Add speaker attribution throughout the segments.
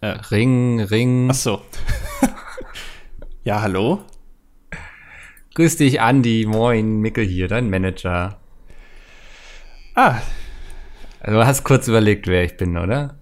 Speaker 1: Äh, Ring, Ring.
Speaker 2: Ach so. ja, hallo?
Speaker 1: Grüß dich, Andi. Moin, Mickel hier, dein Manager.
Speaker 2: Ah.
Speaker 1: Also, du hast kurz überlegt, wer ich bin, oder?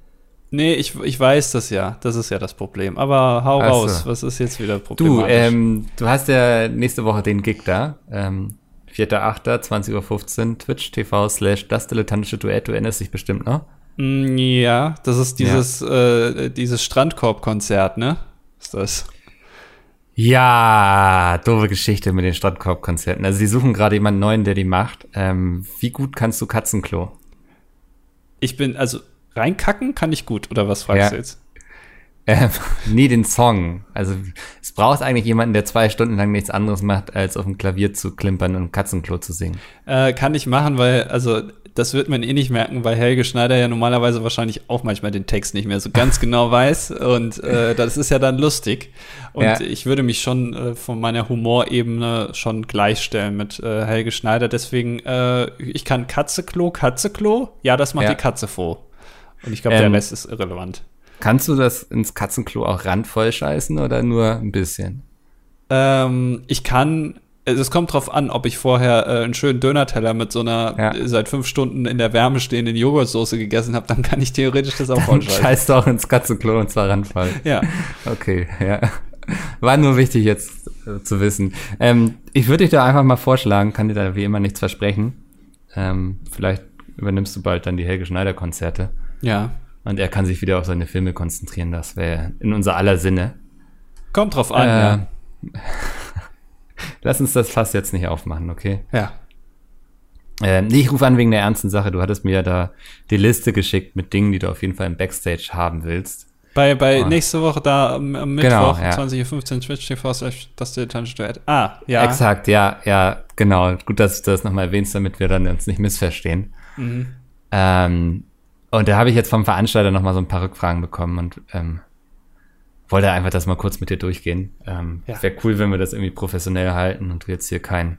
Speaker 2: Nee, ich, ich weiß das ja. Das ist ja das Problem. Aber hau Ach raus. So. Was ist jetzt wieder
Speaker 1: Problem? Du, ähm, du hast ja nächste Woche den Gig da. Ähm, 4.8., 20.15 Uhr, Twitch TV slash das dilettantische Duett. Du erinnerst dich bestimmt noch?
Speaker 2: Mm, ja, das ist dieses, ja. äh, dieses Strandkorb-Konzert, ne? Ist das?
Speaker 1: Ja, doofe Geschichte mit den Strandkorb-Konzerten. Also sie suchen gerade jemanden neuen, der die macht. Ähm, wie gut kannst du Katzenklo?
Speaker 2: Ich bin, also reinkacken kann ich gut, oder was fragst ja. du jetzt?
Speaker 1: Ähm, nie den Song. Also es braucht eigentlich jemanden, der zwei Stunden lang nichts anderes macht, als auf dem Klavier zu klimpern und Katzenklo zu singen.
Speaker 2: Äh, kann ich machen, weil, also das wird man eh nicht merken, weil Helge Schneider ja normalerweise wahrscheinlich auch manchmal den Text nicht mehr so ganz genau weiß. Und äh, das ist ja dann lustig. Und ja. ich würde mich schon äh, von meiner Humorebene schon gleichstellen mit äh, Helge Schneider. Deswegen, äh, ich kann Katzeklo, Katzeklo. Ja, das macht ja. die Katze froh. Und ich glaube, ähm, der Rest ist irrelevant.
Speaker 1: Kannst du das ins Katzenklo auch randvoll scheißen oder nur ein bisschen?
Speaker 2: Ähm, ich kann es kommt drauf an, ob ich vorher äh, einen schönen Dönerteller mit so einer ja. seit fünf Stunden in der Wärme stehenden Joghurtsoße gegessen habe, dann kann ich theoretisch das auch
Speaker 1: vollscheißen. Scheißt du auch ins Katzenklo und zwar randfall.
Speaker 2: Ja.
Speaker 1: Okay, ja. War nur wichtig jetzt äh, zu wissen. Ähm, ich würde dich da einfach mal vorschlagen, kann dir da wie immer nichts versprechen. Ähm, vielleicht übernimmst du bald dann die Helge Schneider Konzerte.
Speaker 2: Ja.
Speaker 1: Und er kann sich wieder auf seine Filme konzentrieren. Das wäre in unser aller Sinne.
Speaker 2: Kommt drauf an, äh, ja.
Speaker 1: Lass uns das Fass jetzt nicht aufmachen, okay?
Speaker 2: Ja.
Speaker 1: Äh, nee, ich rufe an wegen der ernsten Sache. Du hattest mir ja da die Liste geschickt mit Dingen, die du auf jeden Fall im Backstage haben willst.
Speaker 2: Bei, bei oh. nächste Woche da am, am genau, Mittwoch, ja. 20.15 Uhr, Twitch TV, das dilettantische Duett. Ah, ja.
Speaker 1: Exakt, ja, ja, genau. Gut, dass du das nochmal erwähnst, damit wir dann uns nicht missverstehen. Mhm. Ähm, und da habe ich jetzt vom Veranstalter nochmal so ein paar Rückfragen bekommen und ähm, wollte einfach das mal kurz mit dir durchgehen. Ähm, ja. Wäre cool, wenn wir das irgendwie professionell halten und du jetzt hier keinen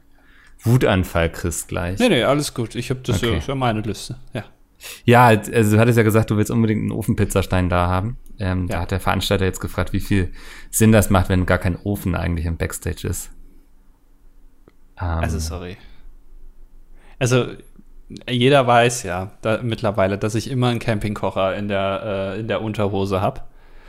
Speaker 1: Wutanfall kriegst gleich.
Speaker 2: Nee, nee, alles gut. Ich habe das okay. ja meine Liste. Ja.
Speaker 1: Ja, also du hattest ja gesagt, du willst unbedingt einen Ofenpizzastein da haben. Ähm, ja. Da hat der Veranstalter jetzt gefragt, wie viel Sinn das macht, wenn gar kein Ofen eigentlich im Backstage ist.
Speaker 2: Ähm, also sorry. Also jeder weiß ja da, mittlerweile, dass ich immer einen Campingkocher in der, äh, in der Unterhose habe.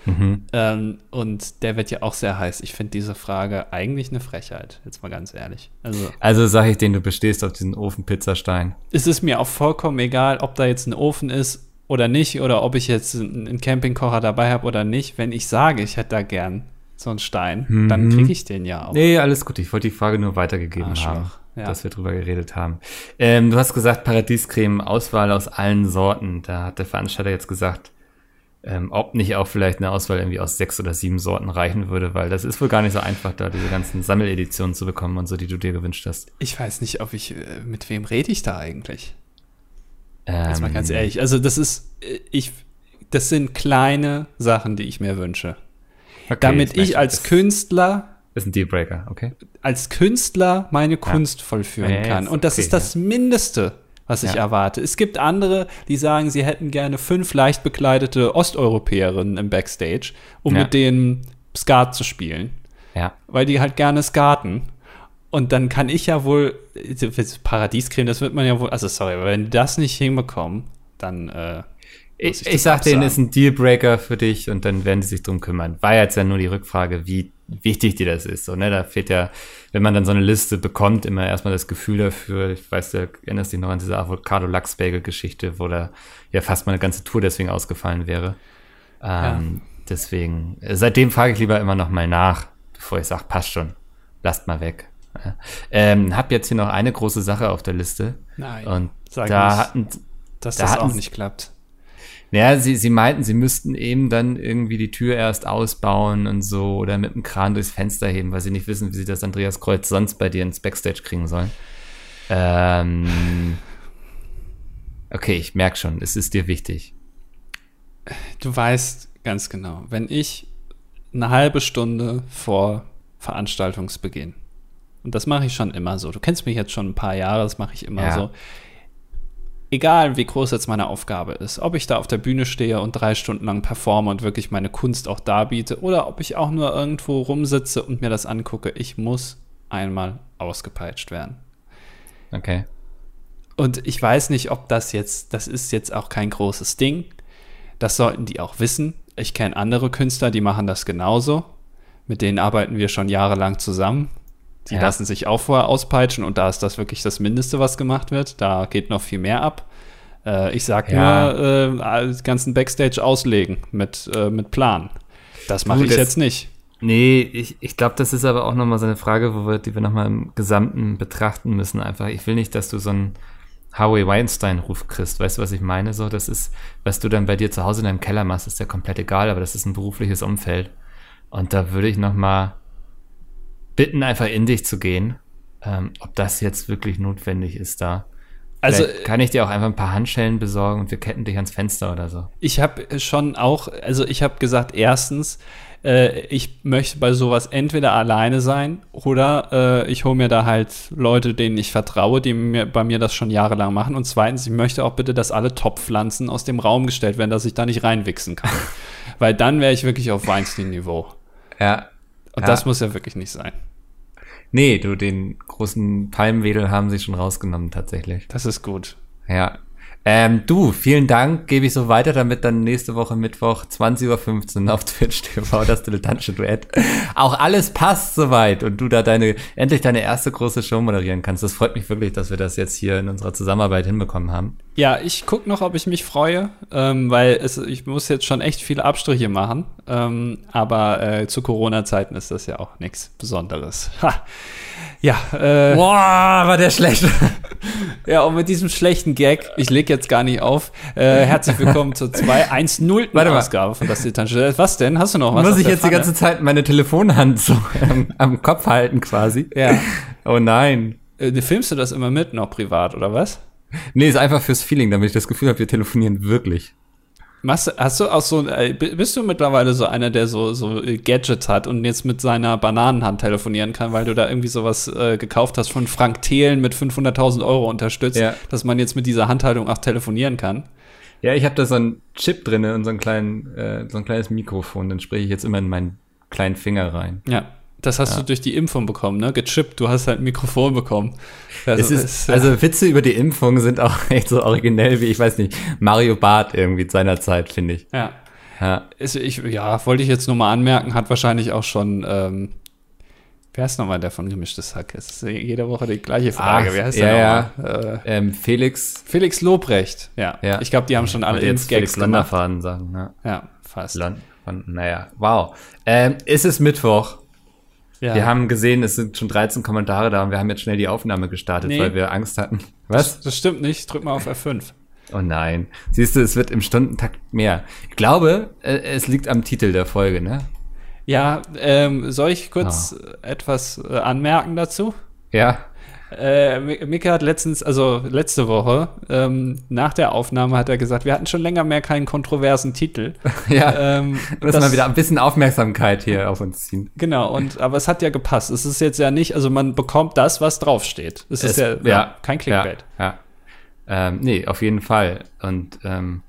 Speaker 2: Mhm. Ähm, und der wird ja auch sehr heiß. Ich finde diese Frage eigentlich eine Frechheit, jetzt mal ganz ehrlich.
Speaker 1: Also, also sage ich denen, du bestehst auf diesen Ofenpizzastein.
Speaker 2: Es ist mir auch vollkommen egal, ob da jetzt ein Ofen ist oder nicht, oder ob ich jetzt einen Campingkocher dabei habe oder nicht. Wenn ich sage, ich hätte da gern so einen Stein, mhm. dann kriege ich den ja auch.
Speaker 1: Nee, alles gut. Ich wollte die Frage nur weitergegeben ah, haben, ja. dass wir drüber geredet haben. Ähm, du hast gesagt, Paradiescreme, Auswahl aus allen Sorten. Da hat der Veranstalter jetzt gesagt, ähm, ob nicht auch vielleicht eine Auswahl irgendwie aus sechs oder sieben Sorten reichen würde, weil das ist wohl gar nicht so einfach, da diese ganzen Sammeleditionen zu bekommen und so, die du dir gewünscht hast.
Speaker 2: Ich weiß nicht, ob ich, äh, mit wem rede ich da eigentlich? Ähm, Jetzt mal ganz ehrlich, also das ist, äh, ich, das sind kleine Sachen, die ich mir wünsche. Okay, Damit ich als Künstler
Speaker 1: ist ein Dealbreaker, okay.
Speaker 2: Als Künstler meine Kunst ja. vollführen ja, kann. Und das okay, ist das ja. Mindeste, was ich erwarte. Es gibt andere, die sagen, sie hätten gerne fünf leicht bekleidete Osteuropäerinnen im Backstage, um ja. mit denen Skat zu spielen.
Speaker 1: Ja.
Speaker 2: Weil die halt gerne skaten. Und dann kann ich ja wohl, Paradiescreme, das wird man ja wohl, also sorry, aber wenn die das nicht hinbekommen, dann äh,
Speaker 1: ich, ich, ich sag denen, ist ein Dealbreaker für dich und dann werden sie sich drum kümmern. War jetzt ja nur die Rückfrage, wie wichtig dir das ist. So, ne? Da fehlt ja, wenn man dann so eine Liste bekommt, immer erstmal das Gefühl dafür. Ich weiß, du erinnerst dich noch an diese Avocado-Lachs-Bagel-Geschichte, wo da ja fast mal eine ganze Tour deswegen ausgefallen wäre. Ähm, ja. Deswegen, seitdem frage ich lieber immer noch mal nach, bevor ich sage, passt schon, lasst mal weg. Ja. Ähm, hab jetzt hier noch eine große Sache auf der Liste.
Speaker 2: Nein,
Speaker 1: und da nicht, hatten,
Speaker 2: dass da das hatten, auch nicht klappt.
Speaker 1: Naja, sie, sie meinten, sie müssten eben dann irgendwie die Tür erst ausbauen und so oder mit dem Kran durchs Fenster heben, weil sie nicht wissen, wie sie das Andreas Kreuz sonst bei dir ins Backstage kriegen sollen. Ähm, okay, ich merke schon, es ist dir wichtig.
Speaker 2: Du weißt ganz genau, wenn ich eine halbe Stunde vor egal wie groß jetzt meine Aufgabe ist, ob ich da auf der Bühne stehe und drei Stunden lang performe und wirklich meine Kunst auch darbiete oder ob ich auch nur irgendwo rumsitze und mir das angucke, ich muss einmal ausgepeitscht werden.
Speaker 1: Okay.
Speaker 2: Und ich weiß nicht, ob das jetzt, das ist jetzt auch kein großes Ding. Das sollten die auch wissen. Ich kenne andere Künstler, die machen das genauso. Mit denen arbeiten wir schon jahrelang zusammen. Die ja. lassen sich auch vorher auspeitschen und da ist das wirklich das Mindeste, was gemacht wird. Da geht noch viel mehr ab. Äh, ich sag ja. nur, äh, ganzen Backstage auslegen mit, äh, mit Plan. Das mache ich jetzt nicht.
Speaker 1: Nee, ich, ich glaube, das ist aber auch nochmal so eine Frage, wo wir, die wir nochmal im Gesamten betrachten müssen. Einfach, ich will nicht, dass du so einen Harvey Weinstein-Ruf kriegst. Weißt du, was ich meine? So, das ist, was du dann bei dir zu Hause in deinem Keller machst, ist ja komplett egal, aber das ist ein berufliches Umfeld. Und da würde ich nochmal bitten, einfach in dich zu gehen, ähm, ob das jetzt wirklich notwendig ist da. Also Vielleicht kann ich dir auch einfach ein paar Handschellen besorgen und wir ketten dich ans Fenster oder so.
Speaker 2: Ich habe schon auch, also ich habe gesagt, erstens, äh, ich möchte bei sowas entweder alleine sein oder äh, ich hole mir da halt Leute, denen ich vertraue, die mir, bei mir das schon jahrelang machen. Und zweitens, ich möchte auch bitte, dass alle Topfpflanzen aus dem Raum gestellt werden, dass ich da nicht reinwichsen kann. Weil dann wäre ich wirklich auf Weinstein-Niveau.
Speaker 1: Ja.
Speaker 2: Und ja. das muss ja wirklich nicht sein.
Speaker 1: Nee, du, den großen Palmwedel haben sie schon rausgenommen, tatsächlich.
Speaker 2: Das ist gut.
Speaker 1: Ja. Ähm, du, vielen Dank, gebe ich so weiter, damit dann nächste Woche Mittwoch 20.15 Uhr auf Twitch TV das dilettantische Duett auch alles passt soweit und du da deine, endlich deine erste große Show moderieren kannst. Das freut mich wirklich, dass wir das jetzt hier in unserer Zusammenarbeit hinbekommen haben.
Speaker 2: Ja, ich gucke noch, ob ich mich freue, ähm, weil es, ich muss jetzt schon echt viele Abstriche machen, ähm, aber äh, zu Corona-Zeiten ist das ja auch nichts Besonderes. Ha. Ja,
Speaker 1: äh, Boah, war der schlecht.
Speaker 2: ja, und mit diesem schlechten Gag, ich leg jetzt gar nicht auf, äh, herzlich willkommen zur 210. Ausgabe von das Dilettantische. Was denn? Hast du noch was?
Speaker 1: Muss ich jetzt Pfanne? die ganze Zeit meine Telefonhand so am, am Kopf halten quasi?
Speaker 2: Ja.
Speaker 1: Oh nein.
Speaker 2: Äh, filmst du das immer mit noch privat, oder was?
Speaker 1: Nee, ist einfach fürs Feeling, damit ich das Gefühl habe, wir telefonieren wirklich.
Speaker 2: Machst, hast du auch so, äh, bist du mittlerweile so einer, der so, so Gadgets hat und jetzt mit seiner Bananenhand telefonieren kann, weil du da irgendwie sowas äh, gekauft hast von Frank Thelen mit 500.000 Euro unterstützt, ja. dass man jetzt mit dieser Handhaltung auch telefonieren kann?
Speaker 1: Ja, ich habe da so einen Chip drin und so, einen kleinen, äh, so ein kleines Mikrofon, dann spreche ich jetzt immer in meinen kleinen Finger rein.
Speaker 2: Ja, das hast ja. du durch die Impfung bekommen, ne? Gechippt, du hast halt ein Mikrofon bekommen.
Speaker 1: Also, ist, ist, also Witze über die Impfung sind auch echt so originell wie, ich weiß nicht, Mario Barth irgendwie seiner Zeit, finde ich.
Speaker 2: Ja. Ja. Ist, ich, ja, wollte ich jetzt nur mal anmerken, hat wahrscheinlich auch schon, ähm, wer ist nochmal der von gemischtes Hack? Es ist jede Woche die gleiche Frage.
Speaker 1: Ach,
Speaker 2: wer heißt
Speaker 1: ja, der? Ja. Äh, ähm, Felix.
Speaker 2: Felix Lobrecht, ja. ja. Ich glaube, die haben schon alle
Speaker 1: jetzt Felix Landerfaden sagen,
Speaker 2: ne? Ja, fast.
Speaker 1: Land, naja, wow. Ähm, ist es Mittwoch? Ja. Wir haben gesehen, es sind schon 13 Kommentare da und wir haben jetzt schnell die Aufnahme gestartet, nee. weil wir Angst hatten.
Speaker 2: Was? Das, das stimmt nicht. Drück mal auf F5.
Speaker 1: Oh nein. Siehst du, es wird im Stundentakt mehr. Ich glaube, äh, es liegt am Titel der Folge, ne?
Speaker 2: Ja, ähm, soll ich kurz oh. etwas äh, anmerken dazu?
Speaker 1: Ja.
Speaker 2: Äh, Mika hat letztens, also letzte Woche, ähm, nach der Aufnahme hat er gesagt, wir hatten schon länger mehr keinen kontroversen Titel.
Speaker 1: ja. Ähm, Müssen wir wieder ein bisschen Aufmerksamkeit hier auf uns ziehen.
Speaker 2: Genau, und aber es hat ja gepasst. Es ist jetzt ja nicht, also man bekommt das, was draufsteht. Es, es ist ja, ja, kein Clickbait.
Speaker 1: Ja. ja. Ähm, nee, auf jeden Fall. Und ähm,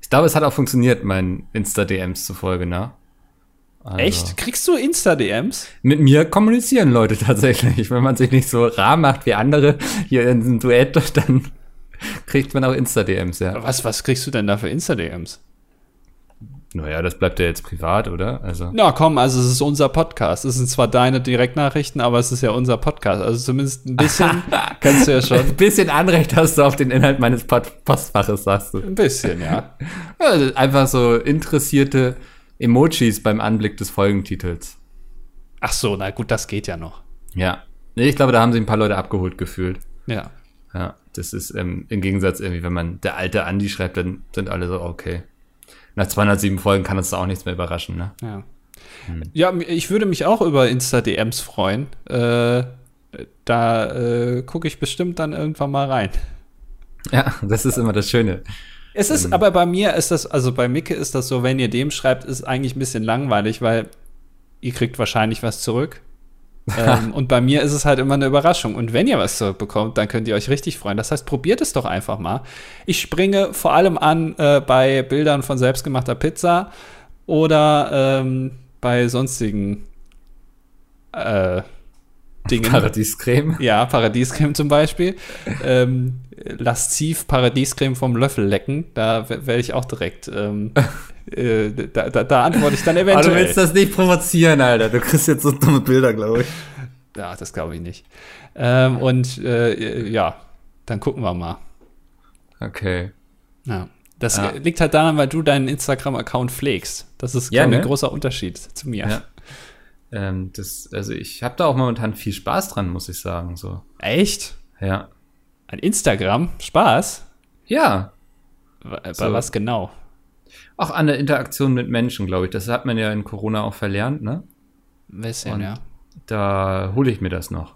Speaker 1: ich glaube, es hat auch funktioniert, mein Insta-DMs zufolge, ne?
Speaker 2: Also, Echt? Kriegst du Insta-DMs?
Speaker 1: Mit mir kommunizieren Leute tatsächlich. Wenn man sich nicht so rar macht wie andere hier in einem Duett, dann kriegt man auch Insta-DMs, ja.
Speaker 2: Was, was kriegst du denn da für Insta-DMs?
Speaker 1: Naja, das bleibt ja jetzt privat, oder?
Speaker 2: Also. Na komm, also es ist unser Podcast. Es sind zwar deine Direktnachrichten, aber es ist ja unser Podcast. Also zumindest ein bisschen kannst du ja schon.
Speaker 1: Ein bisschen Anrecht hast du auf den Inhalt meines Postfaches, sagst du.
Speaker 2: Ein bisschen, ja.
Speaker 1: ja einfach so interessierte Emojis beim Anblick des Folgentitels.
Speaker 2: Ach so, na gut, das geht ja noch.
Speaker 1: Ja. Nee, ich glaube, da haben sich ein paar Leute abgeholt gefühlt.
Speaker 2: Ja.
Speaker 1: Ja, das ist ähm, im Gegensatz irgendwie, wenn man der alte Andi schreibt, dann sind alle so, okay. Nach 207 Folgen kann uns da auch nichts mehr überraschen, ne?
Speaker 2: Ja. Hm. Ja, ich würde mich auch über Insta-DMs freuen. Äh, da äh, gucke ich bestimmt dann irgendwann mal rein.
Speaker 1: Ja, das ist immer das Schöne.
Speaker 2: Es ist, ähm, aber bei mir ist das, also bei Micke ist das so, wenn ihr dem schreibt, ist eigentlich ein bisschen langweilig, weil ihr kriegt wahrscheinlich was zurück. ähm, und bei mir ist es halt immer eine Überraschung. Und wenn ihr was zurückbekommt, dann könnt ihr euch richtig freuen. Das heißt, probiert es doch einfach mal. Ich springe vor allem an äh, bei Bildern von selbstgemachter Pizza oder ähm, bei sonstigen äh, Dingen.
Speaker 1: Paradiescreme.
Speaker 2: Ja, Paradiescreme zum Beispiel. ähm, lasziv Paradiescreme vom Löffel lecken. Da werde ich auch direkt. Ähm, äh, da, da, da, antworte ich dann eventuell. Aber
Speaker 1: du willst das nicht provozieren, Alter. Du kriegst jetzt so dumme Bilder, glaube ich.
Speaker 2: Ja, das glaube ich nicht. Ähm, und äh, ja, dann gucken wir mal.
Speaker 1: Okay.
Speaker 2: Ja. Das ja. liegt halt daran, weil du deinen Instagram-Account pflegst. Das ist,
Speaker 1: ja, ne?
Speaker 2: ein großer Unterschied zu mir. Ja.
Speaker 1: Ähm, das, also ich habe da auch momentan viel Spaß dran, muss ich sagen. So.
Speaker 2: Echt?
Speaker 1: Ja.
Speaker 2: Ein Instagram? Spaß?
Speaker 1: Ja.
Speaker 2: Bei so. was genau?
Speaker 1: Auch an der Interaktion mit Menschen, glaube ich. Das hat man ja in Corona auch verlernt, ne?
Speaker 2: Ein bisschen, Und ja.
Speaker 1: Da hole ich mir das noch.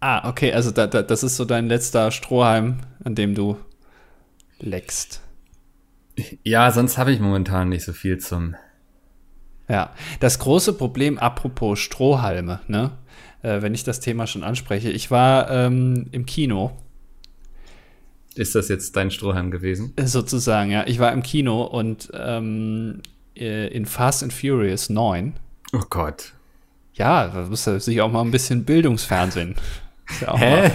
Speaker 2: Ah, okay, also da, da, das ist so dein letzter Strohhalm, an dem du leckst.
Speaker 1: Ja, sonst habe ich momentan nicht so viel zum
Speaker 2: ja, das große Problem, apropos Strohhalme, ne? Äh, wenn ich das Thema schon anspreche, ich war ähm, im Kino.
Speaker 1: Ist das jetzt dein Strohhalm gewesen?
Speaker 2: Äh, sozusagen, ja. Ich war im Kino und ähm, äh, in Fast and Furious 9.
Speaker 1: Oh Gott.
Speaker 2: Ja, da muss sich auch mal ein bisschen Bildungsfernsehen.
Speaker 1: Ja Hä?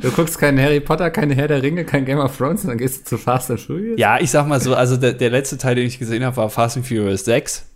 Speaker 1: Du guckst keinen Harry Potter, keine Herr der Ringe, kein Game of Thrones und dann gehst du zu Fast and Furious?
Speaker 2: Ja, ich sag mal so, also der, der letzte Teil, den ich gesehen habe, war Fast and Furious 6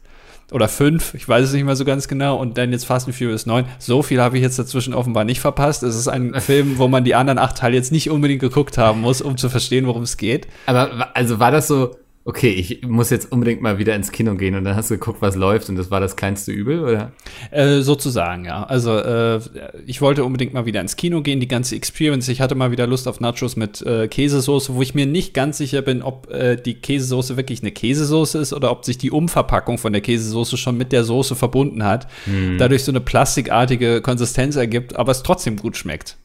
Speaker 2: oder fünf, ich weiß es nicht mehr so ganz genau, und dann jetzt Fast and Furious 9. So viel habe ich jetzt dazwischen offenbar nicht verpasst. Es ist ein Film, wo man die anderen acht Teile jetzt nicht unbedingt geguckt haben muss, um zu verstehen, worum es geht.
Speaker 1: Aber also war das so, okay, ich muss jetzt unbedingt mal wieder ins Kino gehen und dann hast du geguckt, was läuft und das war das kleinste Übel, oder?
Speaker 2: Äh, sozusagen, ja. Also äh, ich wollte unbedingt mal wieder ins Kino gehen, die ganze Experience. Ich hatte mal wieder Lust auf Nachos mit äh, Käsesoße, wo ich mir nicht ganz sicher bin, ob äh, die Käsesoße wirklich eine Käsesoße ist oder ob sich die Umverpackung von der Käsesoße schon mit der Soße verbunden hat. Hm. Dadurch so eine plastikartige Konsistenz ergibt, aber es trotzdem gut schmeckt.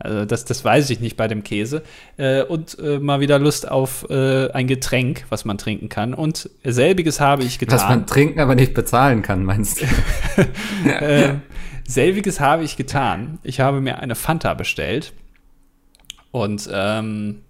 Speaker 2: Also das, das weiß ich nicht bei dem Käse. Äh, und äh, mal wieder Lust auf äh, ein Getränk, was man trinken kann. Und selbiges habe ich getan.
Speaker 1: Was man trinken, aber nicht bezahlen kann, meinst du?
Speaker 2: äh, selbiges habe ich getan. Ich habe mir eine Fanta bestellt. Und ähm,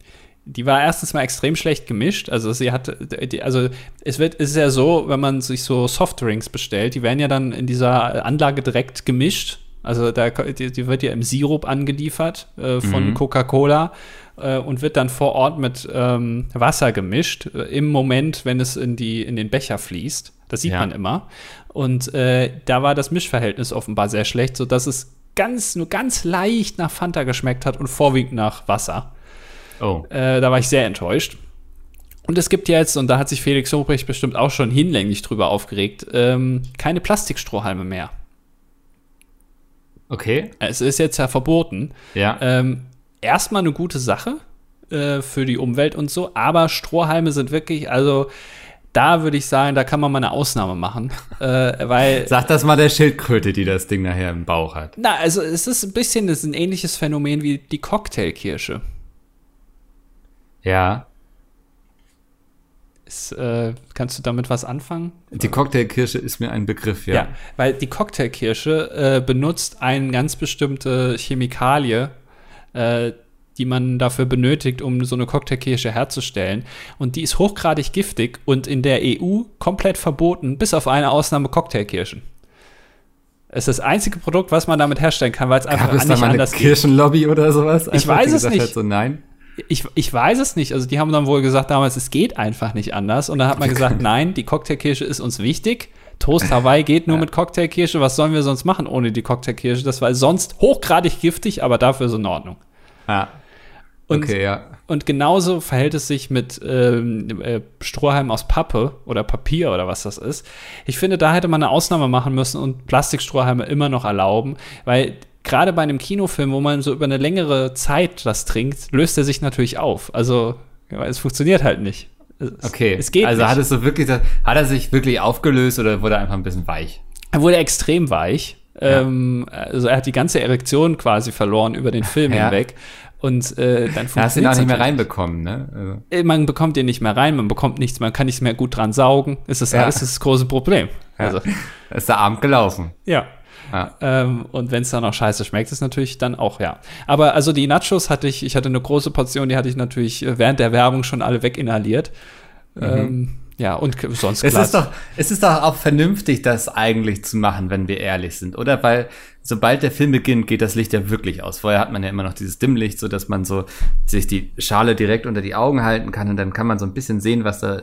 Speaker 2: die war erstens mal extrem schlecht gemischt. Also sie hat, also es wird, es ist ja so, wenn man sich so Softdrinks bestellt, die werden ja dann in dieser Anlage direkt gemischt also da, die, die wird ja im Sirup angeliefert äh, von mhm. Coca-Cola äh, und wird dann vor Ort mit ähm, Wasser gemischt, äh, im Moment, wenn es in, die, in den Becher fließt. Das sieht ja. man immer. Und äh, da war das Mischverhältnis offenbar sehr schlecht, sodass es ganz, nur ganz leicht nach Fanta geschmeckt hat und vorwiegend nach Wasser. Oh. Äh, da war ich sehr enttäuscht. Und es gibt jetzt, und da hat sich Felix Lobrecht bestimmt auch schon hinlänglich drüber aufgeregt, ähm, keine Plastikstrohhalme mehr.
Speaker 1: Okay.
Speaker 2: Es ist jetzt ja verboten.
Speaker 1: Ja.
Speaker 2: Ähm, erstmal eine gute Sache äh, für die Umwelt und so, aber Strohhalme sind wirklich, also da würde ich sagen, da kann man mal eine Ausnahme machen, äh, weil.
Speaker 1: Sag das mal der Schildkröte, die das Ding nachher im Bauch hat.
Speaker 2: Na, also es ist ein bisschen, es ist ein ähnliches Phänomen wie die Cocktailkirsche.
Speaker 1: Ja.
Speaker 2: Ist, äh, kannst du damit was anfangen?
Speaker 1: Die Cocktailkirsche ist mir ein Begriff, ja. Ja,
Speaker 2: weil die Cocktailkirsche äh, benutzt eine ganz bestimmte Chemikalie, äh, die man dafür benötigt, um so eine Cocktailkirsche herzustellen. Und die ist hochgradig giftig und in der EU komplett verboten, bis auf eine Ausnahme Cocktailkirschen. Es ist das einzige Produkt, was man damit herstellen kann, weil es einfach
Speaker 1: Gab es nicht da mal anders eine Kirchenlobby oder sowas?
Speaker 2: Ich weiß es nicht. Hat
Speaker 1: so, nein.
Speaker 2: Ich, ich weiß es nicht. Also die haben dann wohl gesagt damals, es geht einfach nicht anders. Und dann hat man gesagt, nein, die Cocktailkirsche ist uns wichtig. Toast Hawaii geht nur ja. mit Cocktailkirsche. Was sollen wir sonst machen ohne die Cocktailkirsche? Das war sonst hochgradig giftig, aber dafür so in Ordnung.
Speaker 1: Ja.
Speaker 2: Und,
Speaker 1: okay, ja.
Speaker 2: Und genauso verhält es sich mit ähm, äh, Strohhalmen aus Pappe oder Papier oder was das ist. Ich finde, da hätte man eine Ausnahme machen müssen und Plastikstrohhalme immer noch erlauben, weil gerade bei einem Kinofilm, wo man so über eine längere Zeit das trinkt, löst er sich natürlich auf. Also ja, es funktioniert halt nicht.
Speaker 1: Es, okay, es geht also nicht. hat es so wirklich, hat er sich wirklich aufgelöst oder wurde er einfach ein bisschen weich?
Speaker 2: Er wurde extrem weich. Ja. Ähm, also er hat die ganze Erektion quasi verloren über den Film ja. hinweg. Und äh, dann
Speaker 1: Da hast du ihn auch nicht mehr reinbekommen, ne? Also.
Speaker 2: Äh, man bekommt ihn nicht mehr rein, man bekommt nichts, man kann nicht mehr gut dran saugen. Es ist ja. alles das große Problem.
Speaker 1: Ja. Also. Ist der Abend gelaufen.
Speaker 2: Ja. Ja. Ähm, und wenn es dann auch scheiße schmeckt, ist natürlich dann auch, ja. Aber also die Nachos hatte ich, ich hatte eine große Portion, die hatte ich natürlich äh, während der Werbung schon alle weginhaliert. Mhm. Ähm, ja, und sonst
Speaker 1: es ist doch Es ist doch auch vernünftig, das eigentlich zu machen, wenn wir ehrlich sind, oder? Weil sobald der Film beginnt, geht das Licht ja wirklich aus. Vorher hat man ja immer noch dieses Dimmlicht, so dass man so sich die Schale direkt unter die Augen halten kann und dann kann man so ein bisschen sehen, was da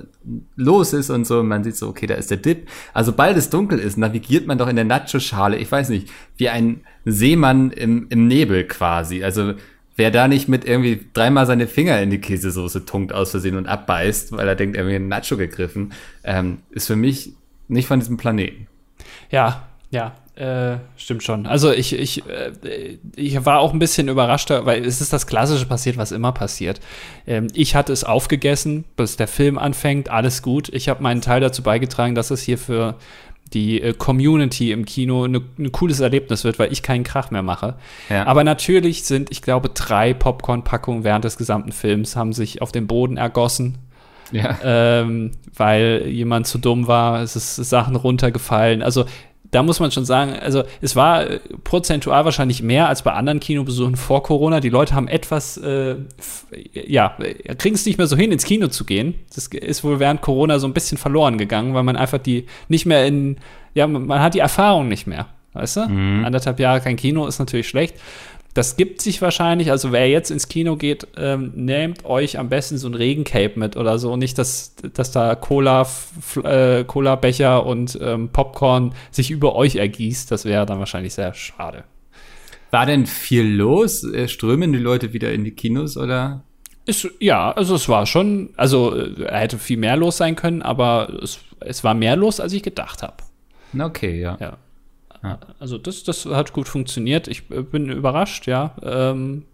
Speaker 1: los ist und so. Und man sieht so, okay, da ist der Dip. Also sobald es dunkel ist, navigiert man doch in der Nacho-Schale, ich weiß nicht, wie ein Seemann im, im Nebel quasi. Also Wer da nicht mit irgendwie dreimal seine Finger in die Käsesoße tunkt aus Versehen und abbeißt, weil er denkt, er hat einen Nacho gegriffen, ähm, ist für mich nicht von diesem Planeten.
Speaker 2: Ja, ja, äh, stimmt schon. Also ich, ich, äh, ich war auch ein bisschen überrascht, weil es ist das Klassische passiert, was immer passiert. Ähm, ich hatte es aufgegessen, bis der Film anfängt, alles gut. Ich habe meinen Teil dazu beigetragen, dass es hier für die äh, Community im Kino ein ne cooles Erlebnis wird, weil ich keinen Krach mehr mache. Ja. Aber natürlich sind, ich glaube, drei Popcorn-Packungen während des gesamten Films haben sich auf den Boden ergossen. Ja. Ähm, weil jemand zu dumm war, es ist Sachen runtergefallen. Also da muss man schon sagen, also es war äh, prozentual wahrscheinlich mehr als bei anderen Kinobesuchen vor Corona. Die Leute haben etwas, äh, ja, kriegen es nicht mehr so hin, ins Kino zu gehen. Das ist wohl während Corona so ein bisschen verloren gegangen, weil man einfach die nicht mehr in, ja, man hat die Erfahrung nicht mehr. Weißt du? Mhm. Anderthalb Jahre kein Kino ist natürlich schlecht. Das gibt sich wahrscheinlich, also wer jetzt ins Kino geht, ähm, nehmt euch am besten so ein Regencape mit oder so. Nicht, dass, dass da Cola, äh, Cola-Becher und ähm, Popcorn sich über euch ergießt. Das wäre dann wahrscheinlich sehr schade.
Speaker 1: War denn viel los? Äh, strömen die Leute wieder in die Kinos oder?
Speaker 2: Ist, ja, also es war schon, also äh, er hätte viel mehr los sein können, aber es, es war mehr los, als ich gedacht habe.
Speaker 1: Okay, ja.
Speaker 2: ja. Also das, das hat gut funktioniert. Ich äh, bin überrascht, ja. Ähm,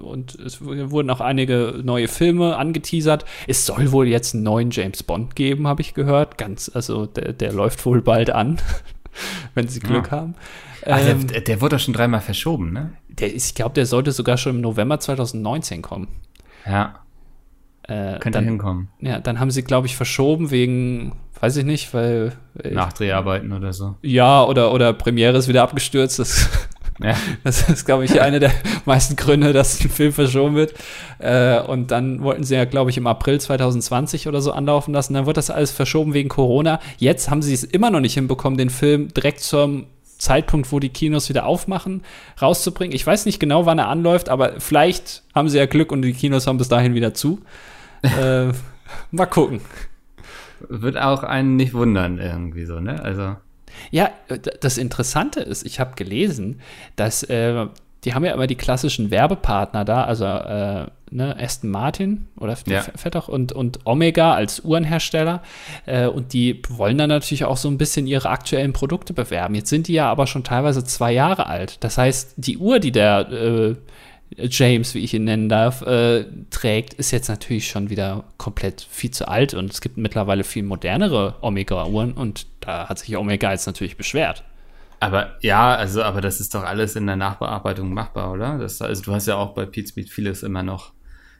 Speaker 2: und es wurden auch einige neue Filme angeteasert. Es soll wohl jetzt einen neuen James Bond geben, habe ich gehört. Ganz, also der, der läuft wohl bald an, wenn sie Glück ja. haben.
Speaker 1: Ach, ähm, der, der wurde doch schon dreimal verschoben, ne?
Speaker 2: Der ist, ich glaube, der sollte sogar schon im November 2019 kommen.
Speaker 1: Ja.
Speaker 2: Äh, Könnte dann, hinkommen. Ja, dann haben sie, glaube ich, verschoben wegen Weiß ich nicht, weil.
Speaker 1: Nachdreharbeiten oder so.
Speaker 2: Ja, oder, oder Premiere ist wieder abgestürzt. Das, ja. das ist, glaube ich, einer der meisten Gründe, dass ein Film verschoben wird. Äh, und dann wollten sie ja, glaube ich, im April 2020 oder so anlaufen lassen. Dann wird das alles verschoben wegen Corona. Jetzt haben sie es immer noch nicht hinbekommen, den Film direkt zum Zeitpunkt, wo die Kinos wieder aufmachen, rauszubringen. Ich weiß nicht genau, wann er anläuft, aber vielleicht haben sie ja Glück und die Kinos haben bis dahin wieder zu. äh, mal gucken
Speaker 1: wird auch einen nicht wundern irgendwie so, ne? Also.
Speaker 2: Ja, das Interessante ist, ich habe gelesen, dass äh, die haben ja immer die klassischen Werbepartner da, also äh, ne, Aston Martin oder ja. auch und, und Omega als Uhrenhersteller. Äh, und die wollen dann natürlich auch so ein bisschen ihre aktuellen Produkte bewerben. Jetzt sind die ja aber schon teilweise zwei Jahre alt. Das heißt, die Uhr, die der äh, James, wie ich ihn nennen darf, äh, trägt, ist jetzt natürlich schon wieder komplett viel zu alt und es gibt mittlerweile viel modernere Omega-Uhren und da hat sich Omega jetzt natürlich beschwert.
Speaker 1: Aber ja, also, aber das ist doch alles in der Nachbearbeitung machbar, oder? Das, also du hast ja auch bei Pete Speed vieles immer noch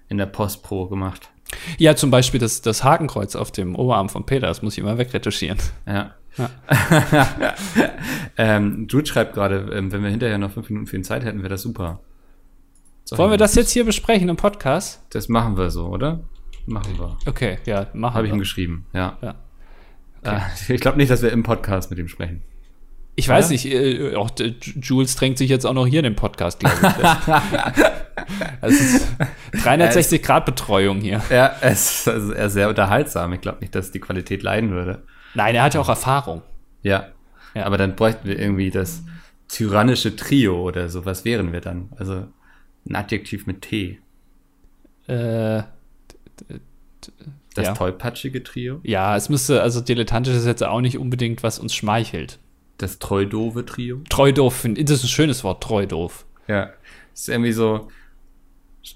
Speaker 1: in der Post Pro gemacht.
Speaker 2: Ja, zum Beispiel das, das Hakenkreuz auf dem Oberarm von Peter, das muss ich immer wegretuschieren.
Speaker 1: Ja. ja. ähm, Jude schreibt gerade, ähm, wenn wir hinterher noch fünf Minuten für ihn Zeit hätten, wäre das super.
Speaker 2: Wollen wir das jetzt hier besprechen im Podcast?
Speaker 1: Das machen wir so, oder? Machen wir.
Speaker 2: Okay, ja, machen
Speaker 1: Habe ich ihm geschrieben, ja. ja. Okay. Äh, ich glaube nicht, dass wir im Podcast mit ihm sprechen.
Speaker 2: Ich weiß ja? nicht, äh, auch Jules drängt sich jetzt auch noch hier in den Podcast, glaube ich. Es ist 360 Grad Betreuung hier.
Speaker 1: Ja, es ist, also er ist sehr unterhaltsam. Ich glaube nicht, dass die Qualität leiden würde.
Speaker 2: Nein, er hat ja auch Erfahrung.
Speaker 1: Ja. ja. Aber dann bräuchten wir irgendwie das tyrannische Trio oder so. Was wären wir dann? Also ein Adjektiv mit T. Äh, das ja. tollpatschige Trio?
Speaker 2: Ja, es müsste, also dilettantisch ist jetzt auch nicht unbedingt, was uns schmeichelt.
Speaker 1: Das treudove Trio?
Speaker 2: Treudoof, das ist ein schönes Wort, treudoof.
Speaker 1: Ja, ist irgendwie so,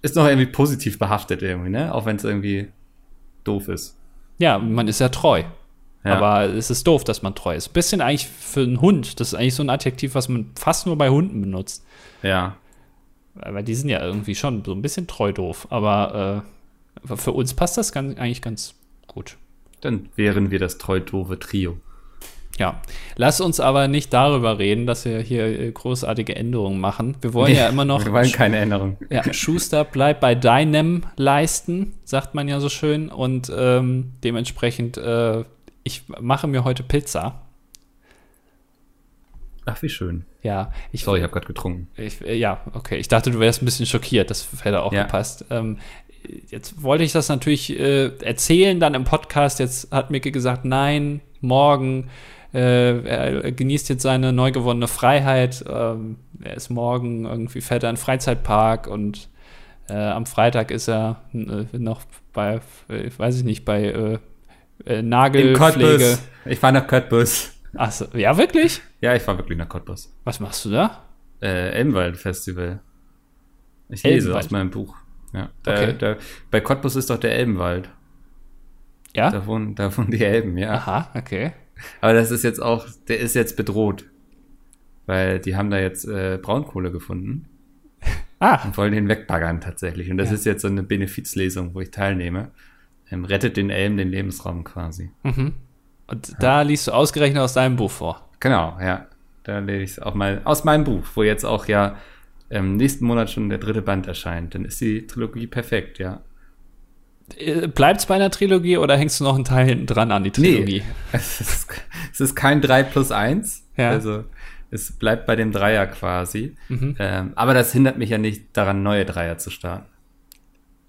Speaker 1: ist noch irgendwie positiv behaftet irgendwie, ne? Auch wenn es irgendwie doof ist.
Speaker 2: Ja, man ist ja treu. Ja. Aber es ist doof, dass man treu ist. Bisschen eigentlich für einen Hund. Das ist eigentlich so ein Adjektiv, was man fast nur bei Hunden benutzt.
Speaker 1: Ja.
Speaker 2: Weil die sind ja irgendwie schon so ein bisschen treu doof. Aber äh, für uns passt das ganz, eigentlich ganz gut.
Speaker 1: Dann wären wir das treu doofe Trio.
Speaker 2: Ja, lass uns aber nicht darüber reden, dass wir hier äh, großartige Änderungen machen. Wir wollen ja immer noch.
Speaker 1: Wir wollen keine Änderungen.
Speaker 2: Ja, Schuster bleibt bei deinem leisten, sagt man ja so schön. Und ähm, dementsprechend, äh, ich mache mir heute Pizza.
Speaker 1: Ach, wie schön.
Speaker 2: Ja,
Speaker 1: ich. Sorry, ich habe gerade getrunken.
Speaker 2: Ich, äh, ja, okay. Ich dachte, du wärst ein bisschen schockiert. Das hätte auch ja. gepasst. Ähm, jetzt wollte ich das natürlich äh, erzählen dann im Podcast. Jetzt hat Micke gesagt, nein, morgen äh, er genießt jetzt seine neu gewonnene Freiheit. Ähm, er ist morgen irgendwie fährt er in den Freizeitpark und äh, am Freitag ist er äh, noch bei, ich weiß ich nicht, bei äh, äh Nagelpflege.
Speaker 1: Ich fahre nach Cottbus.
Speaker 2: Achso, ja, wirklich?
Speaker 1: Ja, ich fahre wirklich nach Cottbus.
Speaker 2: Was machst du da?
Speaker 1: Äh, Elmwald Festival. Ich lese Elbenwald. aus meinem Buch. Ja. Da, okay. da, bei Cottbus ist doch der Elbenwald.
Speaker 2: Ja?
Speaker 1: Da wohnen, da wohnen die Elben, ja.
Speaker 2: Aha, okay.
Speaker 1: Aber das ist jetzt auch, der ist jetzt bedroht. Weil die haben da jetzt äh, Braunkohle gefunden. Ah. Und wollen den wegbaggern tatsächlich. Und das ja. ist jetzt so eine Benefizlesung, wo ich teilnehme. Ähm, rettet den Elben den Lebensraum quasi.
Speaker 2: Mhm. Und da liest du ausgerechnet aus deinem Buch vor.
Speaker 1: Genau, ja. Da lese ich es auch mal aus meinem Buch, wo jetzt auch ja im nächsten Monat schon der dritte Band erscheint. Dann ist die Trilogie perfekt, ja.
Speaker 2: Äh, Bleibt es bei einer Trilogie oder hängst du noch einen Teil hinten dran an die Trilogie?
Speaker 1: Nee, es ist, es ist kein 3 plus 1. Ja. Also es bleibt bei dem Dreier quasi. Mhm. Ähm, aber das hindert mich ja nicht daran, neue Dreier zu starten.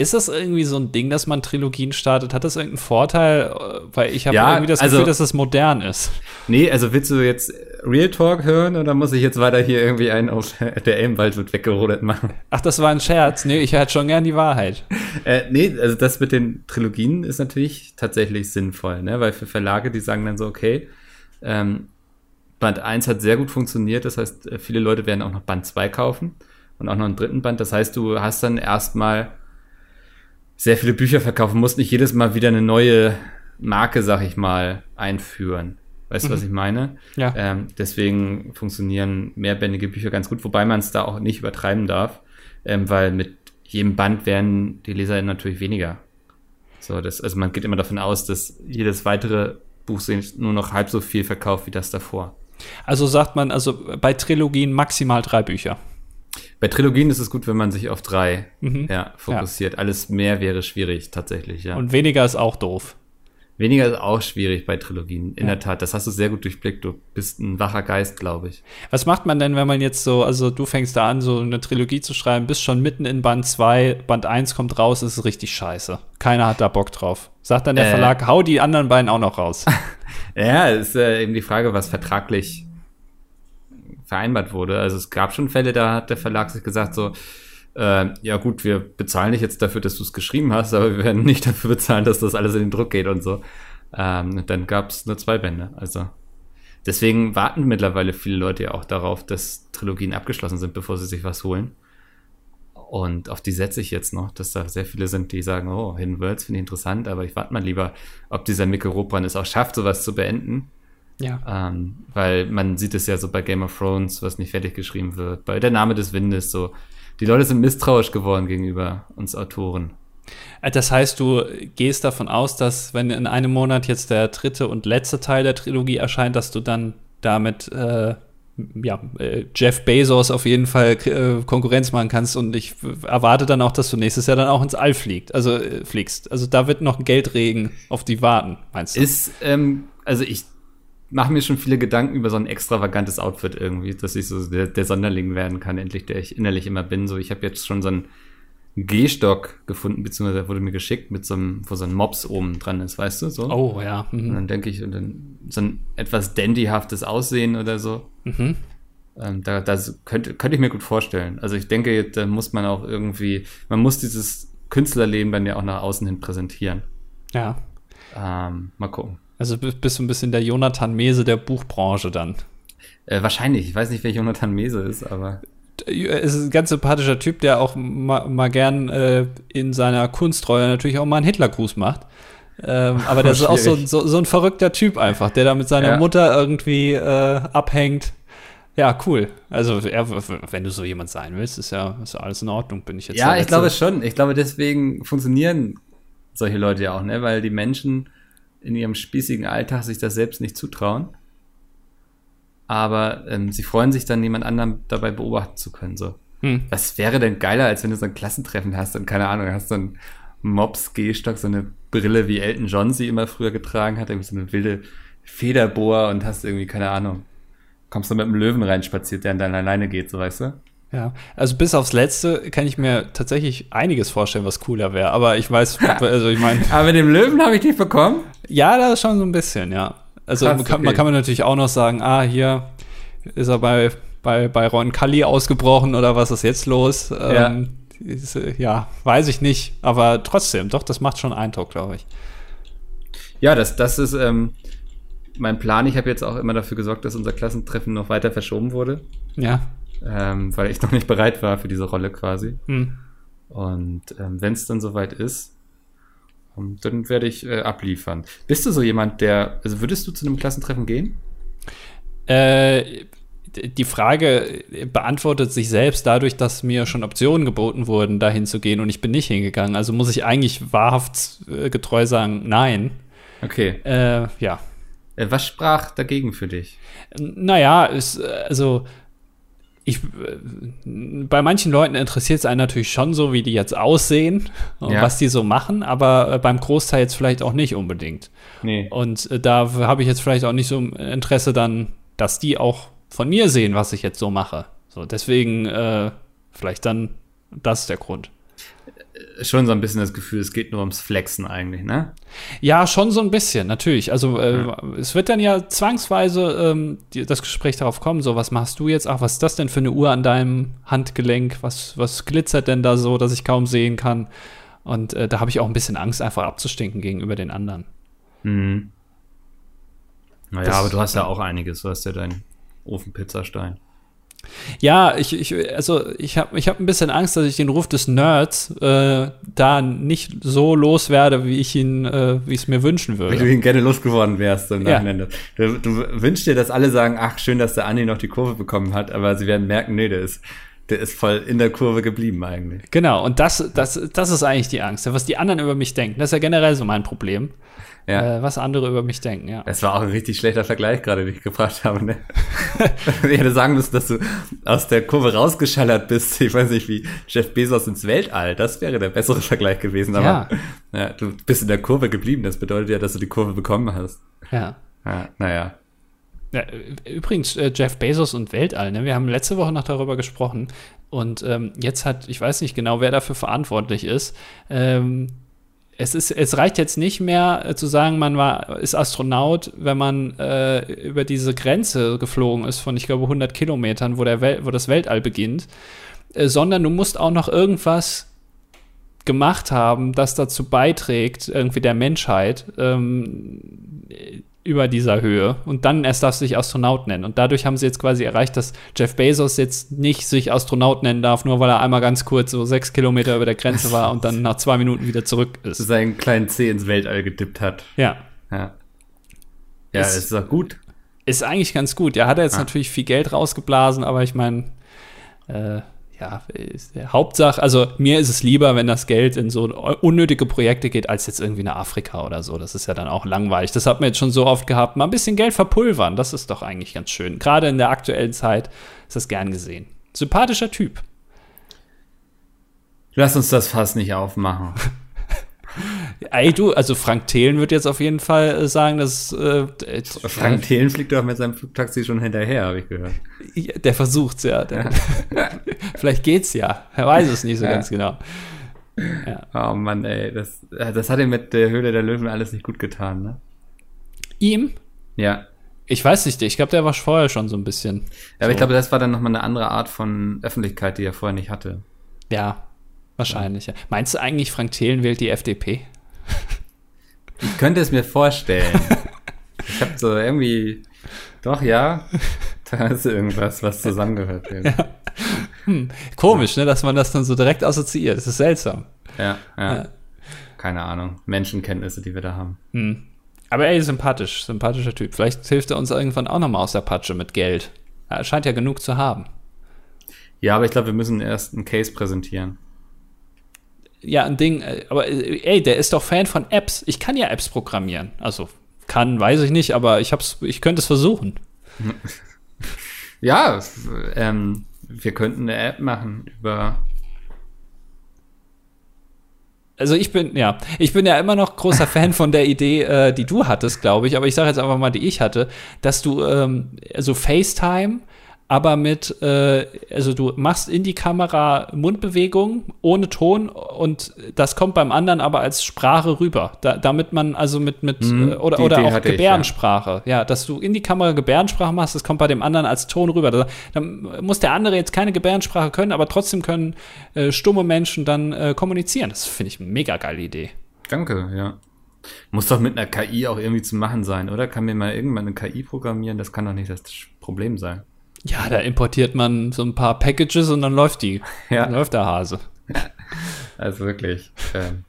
Speaker 2: Ist das irgendwie so ein Ding, dass man Trilogien startet? Hat das irgendeinen Vorteil? Weil ich habe ja, irgendwie das Gefühl, also, dass es modern ist.
Speaker 1: Nee, also willst du jetzt Real Talk hören oder muss ich jetzt weiter hier irgendwie einen auf der Elmwald wird weggerodert machen?
Speaker 2: Ach, das war ein Scherz. Nee, ich hätte schon gern die Wahrheit.
Speaker 1: äh, nee, also das mit den Trilogien ist natürlich tatsächlich sinnvoll, ne? Weil für Verlage, die sagen dann so, okay, ähm, Band 1 hat sehr gut funktioniert, das heißt, äh, viele Leute werden auch noch Band 2 kaufen und auch noch einen dritten Band. Das heißt, du hast dann erstmal sehr viele Bücher verkaufen, musst nicht jedes Mal wieder eine neue Marke, sag ich mal, einführen. Weißt du, mhm. was ich meine?
Speaker 2: Ja.
Speaker 1: Ähm, deswegen funktionieren mehrbändige Bücher ganz gut, wobei man es da auch nicht übertreiben darf, ähm, weil mit jedem Band werden die Leser natürlich weniger. So, das, also man geht immer davon aus, dass jedes weitere Buch nur noch halb so viel verkauft wie das davor.
Speaker 2: Also sagt man, also bei Trilogien maximal drei Bücher.
Speaker 1: Bei Trilogien ist es gut, wenn man sich auf drei mhm. ja, fokussiert. Ja. Alles mehr wäre schwierig, tatsächlich, ja.
Speaker 2: Und weniger ist auch doof.
Speaker 1: Weniger ist auch schwierig bei Trilogien, in ja. der Tat. Das hast du sehr gut durchblickt. Du bist ein wacher Geist, glaube ich.
Speaker 2: Was macht man denn, wenn man jetzt so, also du fängst da an, so eine Trilogie zu schreiben, bist schon mitten in Band 2, Band 1 kommt raus, ist richtig scheiße. Keiner hat da Bock drauf. Sagt dann der äh, Verlag, hau die anderen beiden auch noch raus.
Speaker 1: ja, ist äh, eben die Frage, was vertraglich vereinbart wurde. Also es gab schon Fälle, da hat der Verlag sich gesagt so, äh, ja gut, wir bezahlen dich jetzt dafür, dass du es geschrieben hast, aber wir werden nicht dafür bezahlen, dass das alles in den Druck geht und so. Ähm, dann gab es nur zwei Bände. Also deswegen warten mittlerweile viele Leute ja auch darauf, dass Trilogien abgeschlossen sind, bevor sie sich was holen. Und auf die setze ich jetzt noch, dass da sehr viele sind, die sagen, oh, Hidden Worlds finde ich interessant, aber ich warte mal lieber, ob dieser Mikkel Ropran es auch schafft, sowas zu beenden.
Speaker 2: Ja.
Speaker 1: Ähm, weil man sieht es ja so bei Game of Thrones, was nicht fertig geschrieben wird, bei Der Name des Windes, so. Die Leute sind misstrauisch geworden gegenüber uns Autoren.
Speaker 2: Äh, das heißt, du gehst davon aus, dass wenn in einem Monat jetzt der dritte und letzte Teil der Trilogie erscheint, dass du dann damit äh, ja, äh, Jeff Bezos auf jeden Fall äh, Konkurrenz machen kannst und ich erwarte dann auch, dass du nächstes Jahr dann auch ins All fliegt, also äh, fliegst. Also da wird noch Geldregen auf die warten, meinst du?
Speaker 1: Ist, ähm, also ich mache mir schon viele Gedanken über so ein extravagantes Outfit irgendwie, dass ich so der, der Sonderling werden kann, endlich, der ich innerlich immer bin. So, ich habe jetzt schon so einen Gehstock gefunden, beziehungsweise wurde mir geschickt mit so einem, wo so ein Mops oben dran ist, weißt du, so.
Speaker 2: Oh, ja.
Speaker 1: Mhm. Und dann denke ich, und dann so ein etwas dandyhaftes Aussehen oder so. Mhm. Ähm, da, das könnte, könnte ich mir gut vorstellen. Also ich denke, da muss man auch irgendwie, man muss dieses Künstlerleben dann ja auch nach außen hin präsentieren.
Speaker 2: Ja.
Speaker 1: Ähm, mal gucken.
Speaker 2: Also bist du ein bisschen der Jonathan Mese der Buchbranche dann.
Speaker 1: Äh, wahrscheinlich. Ich weiß nicht, wer Jonathan Mese ist, aber.
Speaker 2: Es ist ein ganz sympathischer Typ, der auch mal, mal gern äh, in seiner Kunstreue natürlich auch mal einen Hitlergruß macht. Ähm, aber der ist auch so, so, so, ein verrückter Typ einfach, der da mit seiner ja. Mutter irgendwie äh, abhängt. Ja, cool. Also, ja, wenn du so jemand sein willst, ist ja, ist alles in Ordnung, bin ich jetzt.
Speaker 1: Ja, ich glaube schon. Ich glaube, deswegen funktionieren solche Leute ja auch, ne? Weil die Menschen in ihrem spießigen Alltag sich das selbst nicht zutrauen. aber ähm, sie freuen sich dann, jemand anderen dabei beobachten zu können. So. Hm. Was wäre denn geiler, als wenn du so ein Klassentreffen hast und keine Ahnung, hast so einen Mops-Gehstock, so eine Brille, wie Elton John sie immer früher getragen hat, irgendwie so eine wilde Federbohr und hast irgendwie, keine Ahnung, kommst du mit einem Löwen reinspaziert, der an deiner Leine geht, so weißt du?
Speaker 2: Ja, also bis aufs Letzte kann ich mir tatsächlich einiges vorstellen, was cooler wäre. Aber ich weiß, also ich meine.
Speaker 1: Aber mit dem Löwen habe ich dich bekommen?
Speaker 2: Ja, das ist schon so ein bisschen, ja. Also Krass, kann, okay. man kann man natürlich auch noch sagen, ah, hier ist er bei, bei, bei Ron Cully ausgebrochen oder was ist jetzt los? Ja. Ähm, ist, ja, weiß ich nicht. Aber trotzdem, doch, das macht schon Eindruck, glaube ich.
Speaker 1: Ja, das, das ist ähm, mein Plan. Ich habe jetzt auch immer dafür gesorgt, dass unser Klassentreffen noch weiter verschoben wurde.
Speaker 2: Ja
Speaker 1: ähm, weil ich noch nicht bereit war für diese Rolle quasi. Hm. Und ähm, wenn es dann soweit ist, ähm, dann werde ich äh, abliefern. Bist du so jemand, der, also würdest du zu einem Klassentreffen gehen?
Speaker 2: Äh, die Frage beantwortet sich selbst dadurch, dass mir schon Optionen geboten wurden, dahin zu gehen und ich bin nicht hingegangen. Also muss ich eigentlich wahrhaft äh, getreu sagen, nein.
Speaker 1: Okay.
Speaker 2: Äh, ja.
Speaker 1: Äh, was sprach dagegen für dich?
Speaker 2: Naja, es, also ich, bei manchen Leuten interessiert es einen natürlich schon so, wie die jetzt aussehen und ja. was die so machen, aber äh, beim Großteil jetzt vielleicht auch nicht unbedingt. Nee. Und äh, da habe ich jetzt vielleicht auch nicht so Interesse dann, dass die auch von mir sehen, was ich jetzt so mache. So, deswegen äh, vielleicht dann, das ist der Grund
Speaker 1: schon so ein bisschen das Gefühl, es geht nur ums Flexen eigentlich, ne?
Speaker 2: Ja, schon so ein bisschen, natürlich. Also äh, ja. es wird dann ja zwangsweise ähm, die, das Gespräch darauf kommen, so was machst du jetzt? Ach, was ist das denn für eine Uhr an deinem Handgelenk? Was, was glitzert denn da so, dass ich kaum sehen kann? Und äh, da habe ich auch ein bisschen Angst, einfach abzustinken gegenüber den anderen.
Speaker 1: Mhm. Naja, das, aber du hast ja auch einiges. Du hast ja deinen Ofenpizzastein.
Speaker 2: Ja, ich, ich also ich habe ich hab ein bisschen Angst, dass ich den Ruf des Nerds äh, da nicht so loswerde, wie ich ihn, äh, wie ich es mir wünschen würde.
Speaker 1: Wie du ihn gerne losgeworden wärst so im ja. Nachhinein. Du, du wünschst dir, dass alle sagen, ach schön, dass der Andi noch die Kurve bekommen hat, aber sie werden merken, nee, der ist der ist voll in der Kurve geblieben eigentlich.
Speaker 2: Genau, und das, das, das ist eigentlich die Angst, was die anderen über mich denken. Das ist ja generell so mein Problem. Ja. Äh, was andere über mich denken, ja.
Speaker 1: Das war auch ein richtig schlechter Vergleich gerade, den ich gebracht habe. Ne? ich hätte sagen müssen, dass du aus der Kurve rausgeschallert bist. Ich weiß nicht, wie Jeff Bezos ins Weltall. Das wäre der bessere Vergleich gewesen. Aber ja. ja du bist in der Kurve geblieben. Das bedeutet ja, dass du die Kurve bekommen hast.
Speaker 2: Ja.
Speaker 1: ja naja.
Speaker 2: Ja, übrigens, äh, Jeff Bezos und Weltall, ne? wir haben letzte Woche noch darüber gesprochen und ähm, jetzt hat, ich weiß nicht genau, wer dafür verantwortlich ist, ähm, es, ist, es reicht jetzt nicht mehr äh, zu sagen, man war, ist Astronaut, wenn man äh, über diese Grenze geflogen ist von, ich glaube, 100 Kilometern, wo, der Wel wo das Weltall beginnt, äh, sondern du musst auch noch irgendwas gemacht haben, das dazu beiträgt, irgendwie der Menschheit, ähm, über dieser Höhe und dann erst darfst du dich Astronaut nennen. Und dadurch haben sie jetzt quasi erreicht, dass Jeff Bezos jetzt nicht sich Astronaut nennen darf, nur weil er einmal ganz kurz so sechs Kilometer über der Grenze war und dann nach zwei Minuten wieder zurück ist.
Speaker 1: Seinen kleinen Zeh ins Weltall gedippt hat.
Speaker 2: Ja.
Speaker 1: Ja, ja ist, ist doch gut.
Speaker 2: Ist eigentlich ganz gut. Ja, hat er jetzt ah. natürlich viel Geld rausgeblasen, aber ich meine, äh, ja, Hauptsache, also mir ist es lieber, wenn das Geld in so unnötige Projekte geht, als jetzt irgendwie nach Afrika oder so. Das ist ja dann auch langweilig. Das hat man jetzt schon so oft gehabt. Mal ein bisschen Geld verpulvern, das ist doch eigentlich ganz schön. Gerade in der aktuellen Zeit ist das gern gesehen. Sympathischer Typ.
Speaker 1: Lass uns das fast nicht aufmachen.
Speaker 2: Ey, du, also Frank Thelen wird jetzt auf jeden Fall äh, sagen, dass. Äh,
Speaker 1: Frank Thelen fliegt doch mit seinem Flugtaxi schon hinterher, habe ich gehört.
Speaker 2: Der versucht's ja. Der, vielleicht geht's ja. Er weiß es nicht so ja. ganz genau.
Speaker 1: Ja. Oh Mann, ey, das, das hat ihm mit der Höhle der Löwen alles nicht gut getan, ne?
Speaker 2: Ihm?
Speaker 1: Ja.
Speaker 2: Ich weiß nicht, ich glaube, der war vorher schon so ein bisschen. Ja,
Speaker 1: aber so. ich glaube, das war dann nochmal eine andere Art von Öffentlichkeit, die er vorher nicht hatte.
Speaker 2: Ja, wahrscheinlich. Ja. Meinst du eigentlich, Frank Thelen wählt die FDP?
Speaker 1: Ich könnte es mir vorstellen. ich habe so irgendwie, doch ja, da ist irgendwas, was zusammengehört. Ja.
Speaker 2: Hm. Komisch, ne, dass man das dann so direkt assoziiert. Das ist seltsam.
Speaker 1: Ja, ja. ja. Keine Ahnung. Menschenkenntnisse, die wir da haben.
Speaker 2: Hm. Aber ey, sympathisch, sympathischer Typ. Vielleicht hilft er uns irgendwann auch nochmal aus der Patsche mit Geld. Er scheint ja genug zu haben.
Speaker 1: Ja, aber ich glaube, wir müssen erst einen Case präsentieren
Speaker 2: ja, ein Ding, äh, aber äh, ey, der ist doch Fan von Apps. Ich kann ja Apps programmieren. Also kann, weiß ich nicht, aber ich hab's, ich könnte es versuchen.
Speaker 1: Ja, ähm, wir könnten eine App machen über
Speaker 2: also ich bin, ja, ich bin ja immer noch großer Fan von der Idee, äh, die du hattest, glaube ich, aber ich sage jetzt einfach mal, die ich hatte, dass du ähm, also FaceTime aber mit, äh, also du machst in die Kamera Mundbewegungen ohne Ton und das kommt beim anderen aber als Sprache rüber. Da, damit man also mit, mit mhm, äh, oder, oder auch Gebärdensprache, ich, ja. ja. dass du in die Kamera Gebärdensprache machst, das kommt bei dem anderen als Ton rüber. Da, dann muss der andere jetzt keine Gebärdensprache können, aber trotzdem können äh, stumme Menschen dann äh, kommunizieren. Das finde ich eine mega geile Idee.
Speaker 1: Danke, ja. Muss doch mit einer KI auch irgendwie zu machen sein, oder? Kann mir mal irgendwann eine KI programmieren? Das kann doch nicht das Problem sein.
Speaker 2: Ja, da importiert man so ein paar Packages und dann läuft die. Ja. Dann läuft der Hase.
Speaker 1: Also wirklich. Ähm,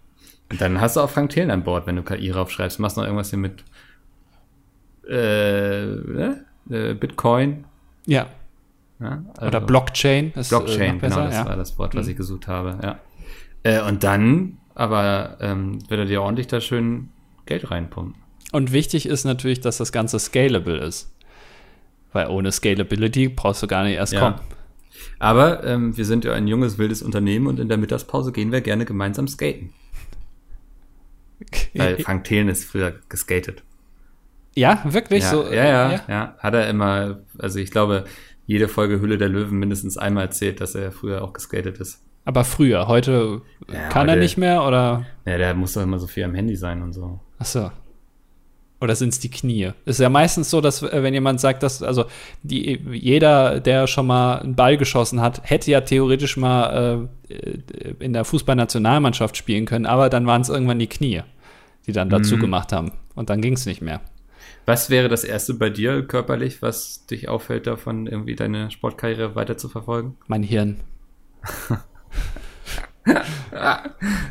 Speaker 1: und dann hast du auch Frank Thelen an Bord, wenn du KI raufschreibst. Machst noch irgendwas hier mit äh, ne? äh, Bitcoin.
Speaker 2: Ja. ja also Oder Blockchain.
Speaker 1: Äh, Blockchain, genau, das ja. war das Wort, was mhm. ich gesucht habe, ja. Äh, und dann, aber ähm, wird er dir ordentlich da schön Geld reinpumpen.
Speaker 2: Und wichtig ist natürlich, dass das Ganze scalable ist. Weil ohne Scalability brauchst du gar nicht erst ja. kommen.
Speaker 1: Aber ähm, wir sind ja ein junges, wildes Unternehmen und in der Mittagspause gehen wir gerne gemeinsam skaten. Weil Frank Thelen ist früher geskatet.
Speaker 2: Ja, wirklich
Speaker 1: ja,
Speaker 2: so.
Speaker 1: Ja, ja, ja, ja. Hat er immer, also ich glaube, jede Folge Hülle der Löwen mindestens einmal erzählt, dass er früher auch geskatet ist.
Speaker 2: Aber früher, heute ja, kann heute, er nicht mehr oder?
Speaker 1: Ja, der muss doch immer so viel am Handy sein und so.
Speaker 2: Ach so. Oder sind es die Knie? Es ist ja meistens so, dass äh, wenn jemand sagt, dass also die, jeder, der schon mal einen Ball geschossen hat, hätte ja theoretisch mal äh, in der Fußballnationalmannschaft spielen können, aber dann waren es irgendwann die Knie, die dann dazu mhm. gemacht haben. Und dann ging es nicht mehr.
Speaker 1: Was wäre das erste bei dir körperlich, was dich auffällt, davon irgendwie deine Sportkarriere weiter zu verfolgen?
Speaker 2: Mein Hirn.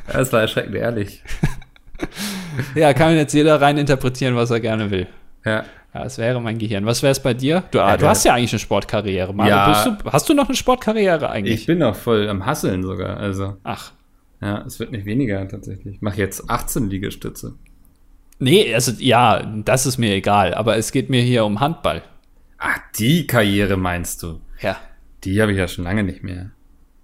Speaker 1: das war erschreckend ehrlich.
Speaker 2: ja, kann jetzt jeder rein interpretieren, was er gerne will.
Speaker 1: Ja.
Speaker 2: Ja, es wäre mein Gehirn. Was wäre es bei dir? Du, ja, du hast ja eigentlich eine Sportkarriere. Mario, ja. Du, hast du noch eine Sportkarriere eigentlich?
Speaker 1: Ich bin noch voll am Hasseln sogar. Also.
Speaker 2: Ach.
Speaker 1: Ja, es wird nicht weniger tatsächlich. Ich mache jetzt 18 Liegestütze.
Speaker 2: Nee, also ja, das ist mir egal. Aber es geht mir hier um Handball.
Speaker 1: Ach, die Karriere meinst du?
Speaker 2: Ja.
Speaker 1: Die habe ich ja schon lange nicht mehr.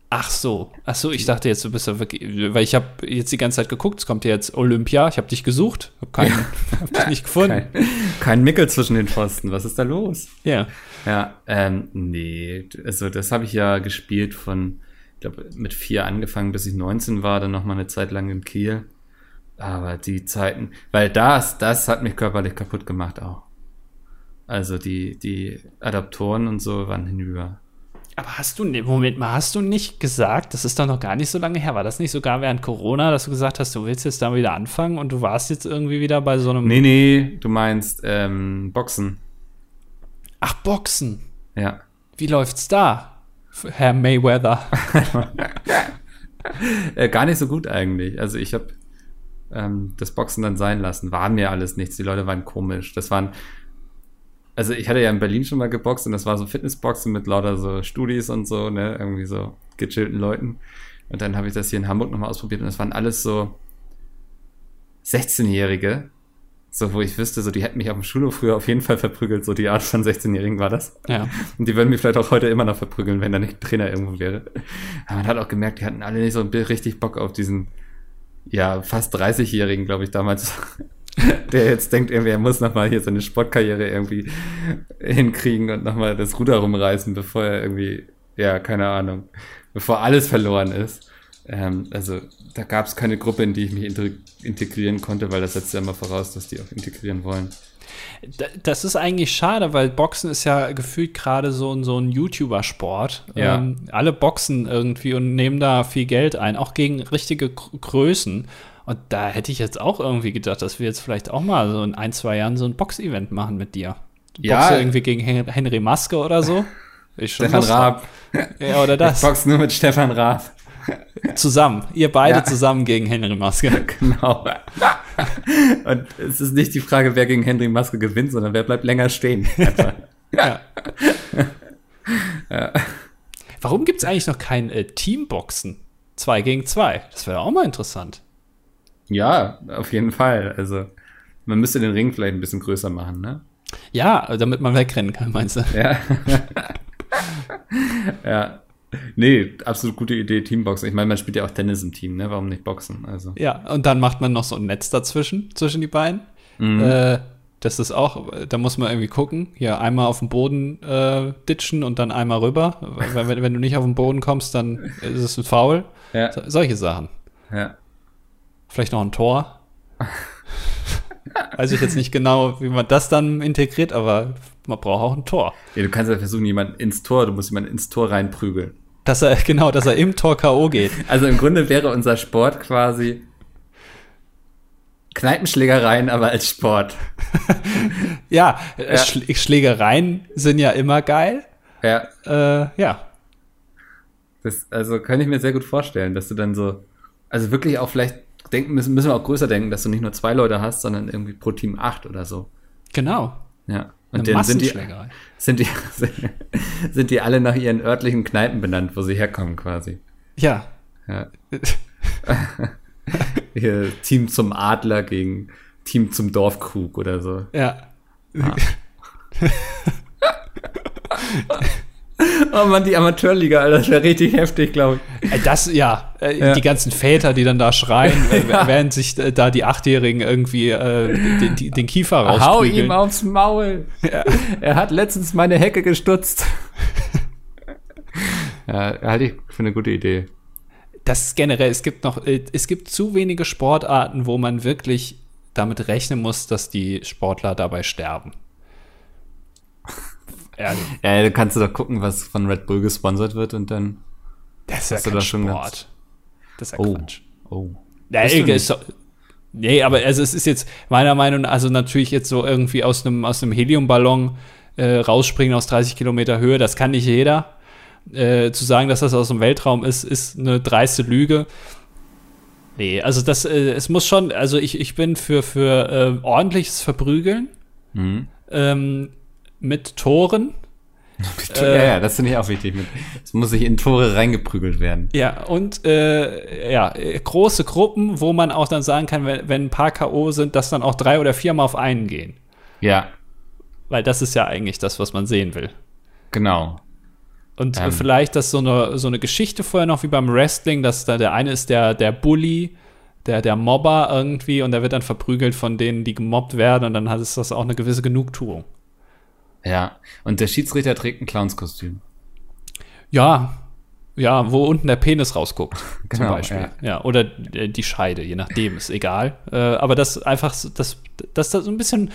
Speaker 2: Ach so, ach so, ich dachte jetzt, du bist ja wirklich, weil ich habe jetzt die ganze Zeit geguckt, es kommt ja jetzt Olympia, ich habe dich gesucht, habe keinen, ja. hab dich nicht gefunden.
Speaker 1: Kein, kein, Mickel zwischen den Pfosten, was ist da los?
Speaker 2: Ja.
Speaker 1: Ja, ähm, nee, also das habe ich ja gespielt von, ich glaube, mit vier angefangen, bis ich 19 war, dann nochmal eine Zeit lang in Kiel. Aber die Zeiten, weil das, das hat mich körperlich kaputt gemacht auch. Also die, die Adaptoren und so waren hinüber.
Speaker 2: Aber hast du, Moment mal, hast du nicht gesagt, das ist doch noch gar nicht so lange her, war das nicht sogar während Corona, dass du gesagt hast, du willst jetzt da wieder anfangen und du warst jetzt irgendwie wieder bei so einem.
Speaker 1: Nee, nee, du meinst ähm, Boxen.
Speaker 2: Ach, Boxen.
Speaker 1: Ja.
Speaker 2: Wie läuft's da, Herr Mayweather?
Speaker 1: äh, gar nicht so gut eigentlich. Also ich habe ähm, das Boxen dann sein lassen. War mir alles nichts. Die Leute waren komisch. Das waren also ich hatte ja in Berlin schon mal geboxt und das war so Fitnessboxen mit lauter so Studis und so, ne, irgendwie so gechillten Leuten. Und dann habe ich das hier in Hamburg nochmal ausprobiert und das waren alles so 16-Jährige, so wo ich wüsste, so die hätten mich auf dem Schulhof früher auf jeden Fall verprügelt, so die Art von 16-Jährigen war das.
Speaker 2: Ja.
Speaker 1: Und die würden mich vielleicht auch heute immer noch verprügeln, wenn da nicht ein Trainer irgendwo wäre. Aber man hat auch gemerkt, die hatten alle nicht so richtig Bock auf diesen, ja, fast 30-Jährigen, glaube ich, damals. der jetzt denkt, irgendwie, er muss nochmal hier seine Sportkarriere irgendwie hinkriegen und nochmal das Ruder rumreißen, bevor er irgendwie, ja, keine Ahnung, bevor alles verloren ist. Ähm, also da gab es keine Gruppe, in die ich mich integrieren konnte, weil das setzt ja immer voraus, dass die auch integrieren wollen.
Speaker 2: Das ist eigentlich schade, weil Boxen ist ja gefühlt gerade so, so ein YouTuber-Sport.
Speaker 1: Ja. Ähm,
Speaker 2: alle boxen irgendwie und nehmen da viel Geld ein, auch gegen richtige Größen. Und da hätte ich jetzt auch irgendwie gedacht, dass wir jetzt vielleicht auch mal so in ein, zwei Jahren so ein Box-Event machen mit dir. Du
Speaker 1: ja. boxst
Speaker 2: irgendwie gegen Henry Maske oder so.
Speaker 1: Ich schon Stefan Raab.
Speaker 2: Ja, oder das.
Speaker 1: Ich box nur mit Stefan Raab.
Speaker 2: Zusammen. Ihr beide ja. zusammen gegen Henry Maske.
Speaker 1: Genau. Und es ist nicht die Frage, wer gegen Henry Maske gewinnt, sondern wer bleibt länger stehen. ja.
Speaker 2: ja. Warum gibt es eigentlich noch kein äh, Teamboxen? Zwei gegen zwei. Das wäre auch mal interessant.
Speaker 1: Ja, auf jeden Fall. Also man müsste den Ring vielleicht ein bisschen größer machen, ne?
Speaker 2: Ja, damit man wegrennen kann, meinst du?
Speaker 1: Ja. ja. Nee, absolut gute Idee, Teamboxen. Ich meine, man spielt ja auch Tennis im Team, ne? Warum nicht Boxen? Also.
Speaker 2: Ja, und dann macht man noch so ein Netz dazwischen, zwischen die beiden. Mhm. Äh, das ist auch, da muss man irgendwie gucken. Ja, einmal auf den Boden äh, ditchen und dann einmal rüber. wenn, wenn, du nicht auf den Boden kommst, dann ist es ein Foul. Ja. So, solche Sachen.
Speaker 1: Ja.
Speaker 2: Vielleicht noch ein Tor. Weiß ich jetzt nicht genau, wie man das dann integriert, aber man braucht auch ein Tor.
Speaker 1: Ja, du kannst ja versuchen, jemanden ins Tor, du musst jemanden ins Tor reinprügeln.
Speaker 2: Dass er, genau, dass er im Tor K.O. geht.
Speaker 1: Also im Grunde wäre unser Sport quasi Kneipenschlägereien, aber als Sport.
Speaker 2: ja, ja. Schlägereien sind ja immer geil.
Speaker 1: Ja.
Speaker 2: Äh, ja.
Speaker 1: Das, also kann ich mir sehr gut vorstellen, dass du dann so, also wirklich auch vielleicht denken müssen, müssen wir auch größer denken, dass du nicht nur zwei Leute hast, sondern irgendwie pro Team acht oder so.
Speaker 2: Genau.
Speaker 1: Ja. Und dann sind die, sind, die, sind die alle nach ihren örtlichen Kneipen benannt, wo sie herkommen quasi.
Speaker 2: Ja.
Speaker 1: ja. Hier, Team zum Adler gegen Team zum Dorfkrug oder so.
Speaker 2: Ja. Ah.
Speaker 1: Oh Mann, die Amateurliga, Alter, das wäre richtig heftig, glaube
Speaker 2: ich. Das, ja, äh, ja, die ganzen Väter, die dann da schreien, äh, ja. während sich äh, da die Achtjährigen irgendwie äh, den, den, Kiefer rausprügeln.
Speaker 1: Hau ihm aufs Maul. Ja. Er hat letztens meine Hecke gestutzt. ja, halte ich für eine gute Idee.
Speaker 2: Das generell, es gibt noch, es gibt zu wenige Sportarten, wo man wirklich damit rechnen muss, dass die Sportler dabei sterben.
Speaker 1: Ehrlich. Ja, du kannst du doch gucken, was von Red Bull gesponsert wird und dann.
Speaker 2: Das ist ja kein Sport. Das ist ja
Speaker 1: oh. Quatsch. Oh.
Speaker 2: Ja, ist doch, nee, aber also es ist jetzt meiner Meinung nach, also natürlich jetzt so irgendwie aus einem aus einem Heliumballon äh, rausspringen aus 30 Kilometer Höhe, das kann nicht jeder. Äh, zu sagen, dass das aus dem Weltraum ist, ist eine dreiste Lüge. Nee, also das, äh, es muss schon, also ich, ich bin für, für äh, ordentliches Verprügeln. Mhm. Ähm, mit Toren.
Speaker 1: äh, ja, ja, das finde ich auch wichtig. Es muss sich in Tore reingeprügelt werden.
Speaker 2: Ja, und äh, ja, große Gruppen, wo man auch dann sagen kann, wenn, wenn ein paar K.O. sind, dass dann auch drei oder viermal auf einen gehen.
Speaker 1: Ja.
Speaker 2: Weil das ist ja eigentlich das, was man sehen will.
Speaker 1: Genau.
Speaker 2: Und ähm. vielleicht, dass so eine, so eine Geschichte vorher noch wie beim Wrestling, dass da der eine ist der, der Bully, der, der Mobber irgendwie und der wird dann verprügelt von denen, die gemobbt werden und dann hat es das auch eine gewisse Genugtuung.
Speaker 1: Ja, und der Schiedsrichter trägt ein Clownskostüm.
Speaker 2: Ja, ja, wo unten der Penis rausguckt, genau, zum Beispiel. Ja. ja. oder die Scheide, je nachdem, ist egal. Äh, aber das einfach, das, das, das so ein bisschen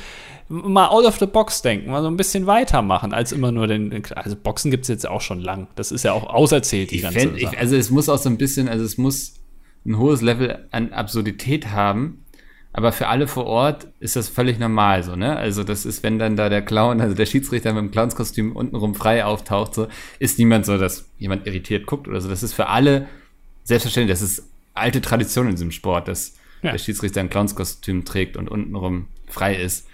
Speaker 2: mal out of the box denken, mal so ein bisschen weitermachen, als immer nur den. Also Boxen gibt es jetzt auch schon lang. Das ist ja auch auserzählt, die
Speaker 1: ich
Speaker 2: ganze
Speaker 1: fänd, ich, Also es muss auch so ein bisschen, also es muss ein hohes Level an Absurdität haben, aber für alle vor Ort ist das völlig normal so, ne? Also das ist, wenn dann da der Clown, also der Schiedsrichter mit dem Clownskostüm untenrum frei auftaucht, so, ist niemand so, dass jemand irritiert guckt oder so. Das ist für alle selbstverständlich. Das ist alte Tradition in diesem Sport, dass ja. der Schiedsrichter ein Clownskostüm trägt und untenrum frei ist.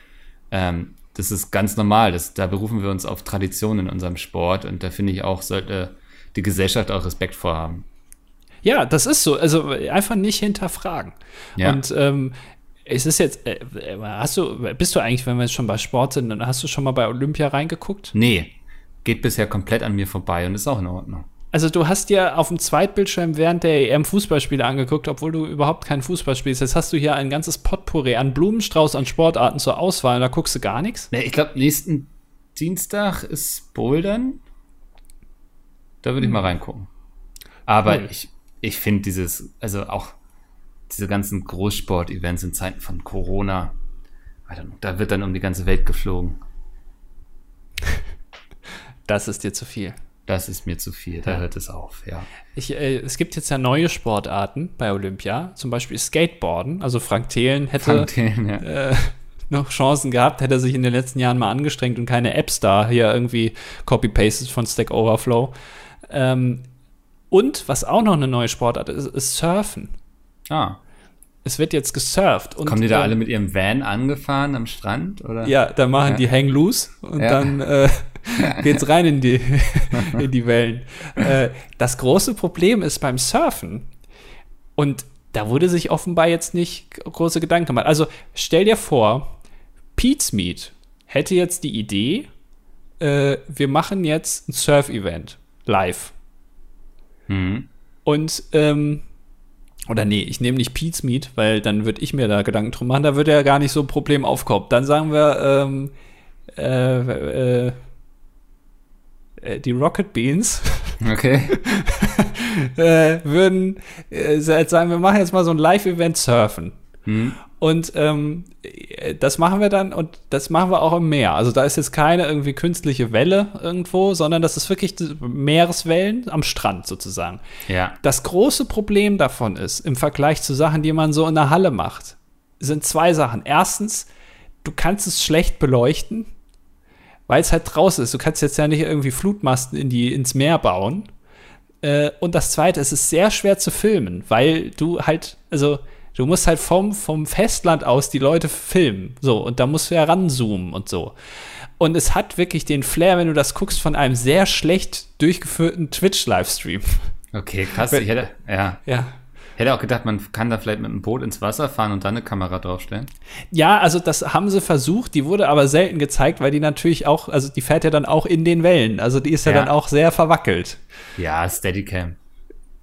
Speaker 1: Ähm, das ist ganz normal. Das, da berufen wir uns auf Tradition in unserem Sport und da finde ich auch, sollte die Gesellschaft auch Respekt vorhaben.
Speaker 2: Ja, das ist so. Also einfach nicht hinterfragen. Ja. Und ähm, es ist jetzt, äh, hast du, bist du eigentlich, wenn wir jetzt schon bei Sport sind, hast du schon mal bei Olympia reingeguckt?
Speaker 1: Nee, geht bisher komplett an mir vorbei und ist auch in Ordnung.
Speaker 2: Also du hast dir auf dem Zweitbildschirm während der EM Fußballspiele angeguckt, obwohl du überhaupt kein Fußball spielst. Jetzt hast du hier ein ganzes Potpourri an Blumenstrauß an Sportarten zur Auswahl und da guckst du gar nichts?
Speaker 1: Nee, ich glaube, nächsten Dienstag ist Bouldern. Da würde ich hm. mal reingucken. Aber cool. ich, ich finde dieses, also auch diese ganzen Großsport-Events in Zeiten von Corona, da wird dann um die ganze Welt geflogen.
Speaker 2: Das ist dir zu viel.
Speaker 1: Das ist mir zu viel, da ja. hört es auf, ja.
Speaker 2: Ich, äh, es gibt jetzt ja neue Sportarten bei Olympia, zum Beispiel Skateboarden. Also Frank Thelen hätte Frank Thelen, ja. äh, noch Chancen gehabt, hätte er sich in den letzten Jahren mal angestrengt und keine Apps da hier irgendwie copy-pasted von Stack Overflow. Ähm, und was auch noch eine neue Sportart ist, ist Surfen.
Speaker 1: Ah.
Speaker 2: Es wird jetzt gesurft.
Speaker 1: Und, Kommen die da äh, alle mit ihrem Van angefahren am Strand? Oder?
Speaker 2: Ja, da machen ja. die Hang Loose und ja. dann äh, geht's rein in die, in die Wellen. Äh, das große Problem ist beim Surfen, und da wurde sich offenbar jetzt nicht große Gedanken gemacht. Also stell dir vor, Pete's Meat hätte jetzt die Idee, äh, wir machen jetzt ein Surf-Event live. Mhm. Und, ähm, oder nee, ich nehme nicht Pete's Meet, weil dann würde ich mir da Gedanken drum machen, da würde ja gar nicht so ein Problem aufkommen. Dann sagen wir, ähm, äh, äh, äh die Rocket Beans.
Speaker 1: Okay.
Speaker 2: äh, würden äh, sagen, wir machen jetzt mal so ein Live-Event Surfen. Mhm. Und ähm, das machen wir dann und das machen wir auch im Meer. Also da ist jetzt keine irgendwie künstliche Welle irgendwo, sondern das ist wirklich Meereswellen am Strand sozusagen.
Speaker 1: Ja.
Speaker 2: Das große Problem davon ist, im Vergleich zu Sachen, die man so in der Halle macht, sind zwei Sachen. Erstens, du kannst es schlecht beleuchten, weil es halt draußen ist. Du kannst jetzt ja nicht irgendwie Flutmasten in die, ins Meer bauen. Äh, und das zweite, es ist sehr schwer zu filmen, weil du halt, also Du musst halt vom, vom Festland aus die Leute filmen. So, und da musst du ja ranzoomen und so. Und es hat wirklich den Flair, wenn du das guckst, von einem sehr schlecht durchgeführten Twitch-Livestream.
Speaker 1: Okay, krass. Ich hätte, ja.
Speaker 2: Ja.
Speaker 1: Hätte auch gedacht, man kann da vielleicht mit einem Boot ins Wasser fahren und dann eine Kamera draufstellen.
Speaker 2: Ja, also das haben sie versucht, die wurde aber selten gezeigt, weil die natürlich auch, also die fährt ja dann auch in den Wellen. Also die ist ja, ja. dann auch sehr verwackelt.
Speaker 1: Ja, Steadicam.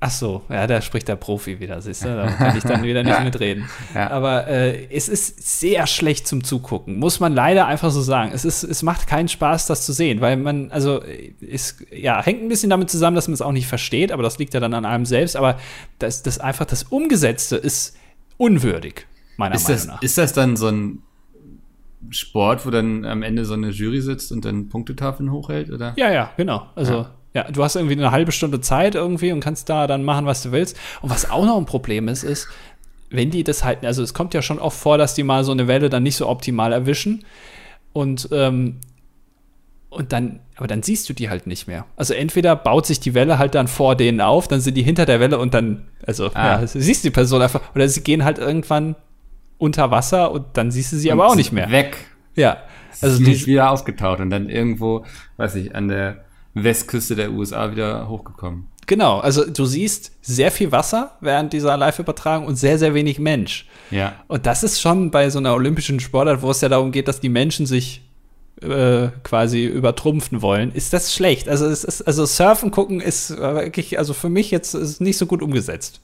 Speaker 2: Ach so, ja, da spricht der Profi wieder, siehst du? Da kann ich dann wieder nicht mitreden. Ja. Aber äh, es ist sehr schlecht zum Zugucken, muss man leider einfach so sagen. Es, ist, es macht keinen Spaß, das zu sehen, weil man, also, ist, ja, hängt ein bisschen damit zusammen, dass man es auch nicht versteht, aber das liegt ja dann an einem selbst. Aber das, das einfach das Umgesetzte ist unwürdig, meiner
Speaker 1: ist
Speaker 2: Meinung
Speaker 1: das,
Speaker 2: nach.
Speaker 1: Ist das dann so ein Sport, wo dann am Ende so eine Jury sitzt und dann Punktetafeln hochhält, oder?
Speaker 2: Ja, ja, genau. Also. Ja. Ja, du hast irgendwie eine halbe Stunde Zeit irgendwie und kannst da dann machen, was du willst. Und was auch noch ein Problem ist, ist, wenn die das halt, also es kommt ja schon oft vor, dass die mal so eine Welle dann nicht so optimal erwischen. Und, ähm, und dann, aber dann siehst du die halt nicht mehr. Also entweder baut sich die Welle halt dann vor denen auf, dann sind die hinter der Welle und dann, also ah. ja, siehst du die Person einfach, oder sie gehen halt irgendwann unter Wasser und dann siehst du sie und aber auch nicht mehr.
Speaker 1: Weg.
Speaker 2: Ja.
Speaker 1: Also die ist wieder aufgetaucht und dann irgendwo, weiß ich, an der Westküste der USA wieder hochgekommen.
Speaker 2: Genau, also du siehst sehr viel Wasser während dieser Live-Übertragung und sehr, sehr wenig Mensch.
Speaker 1: Ja.
Speaker 2: Und das ist schon bei so einer olympischen Sportart, wo es ja darum geht, dass die Menschen sich äh, quasi übertrumpfen wollen, ist das schlecht. Also es ist, also Surfen gucken ist wirklich, also für mich jetzt ist nicht so gut umgesetzt.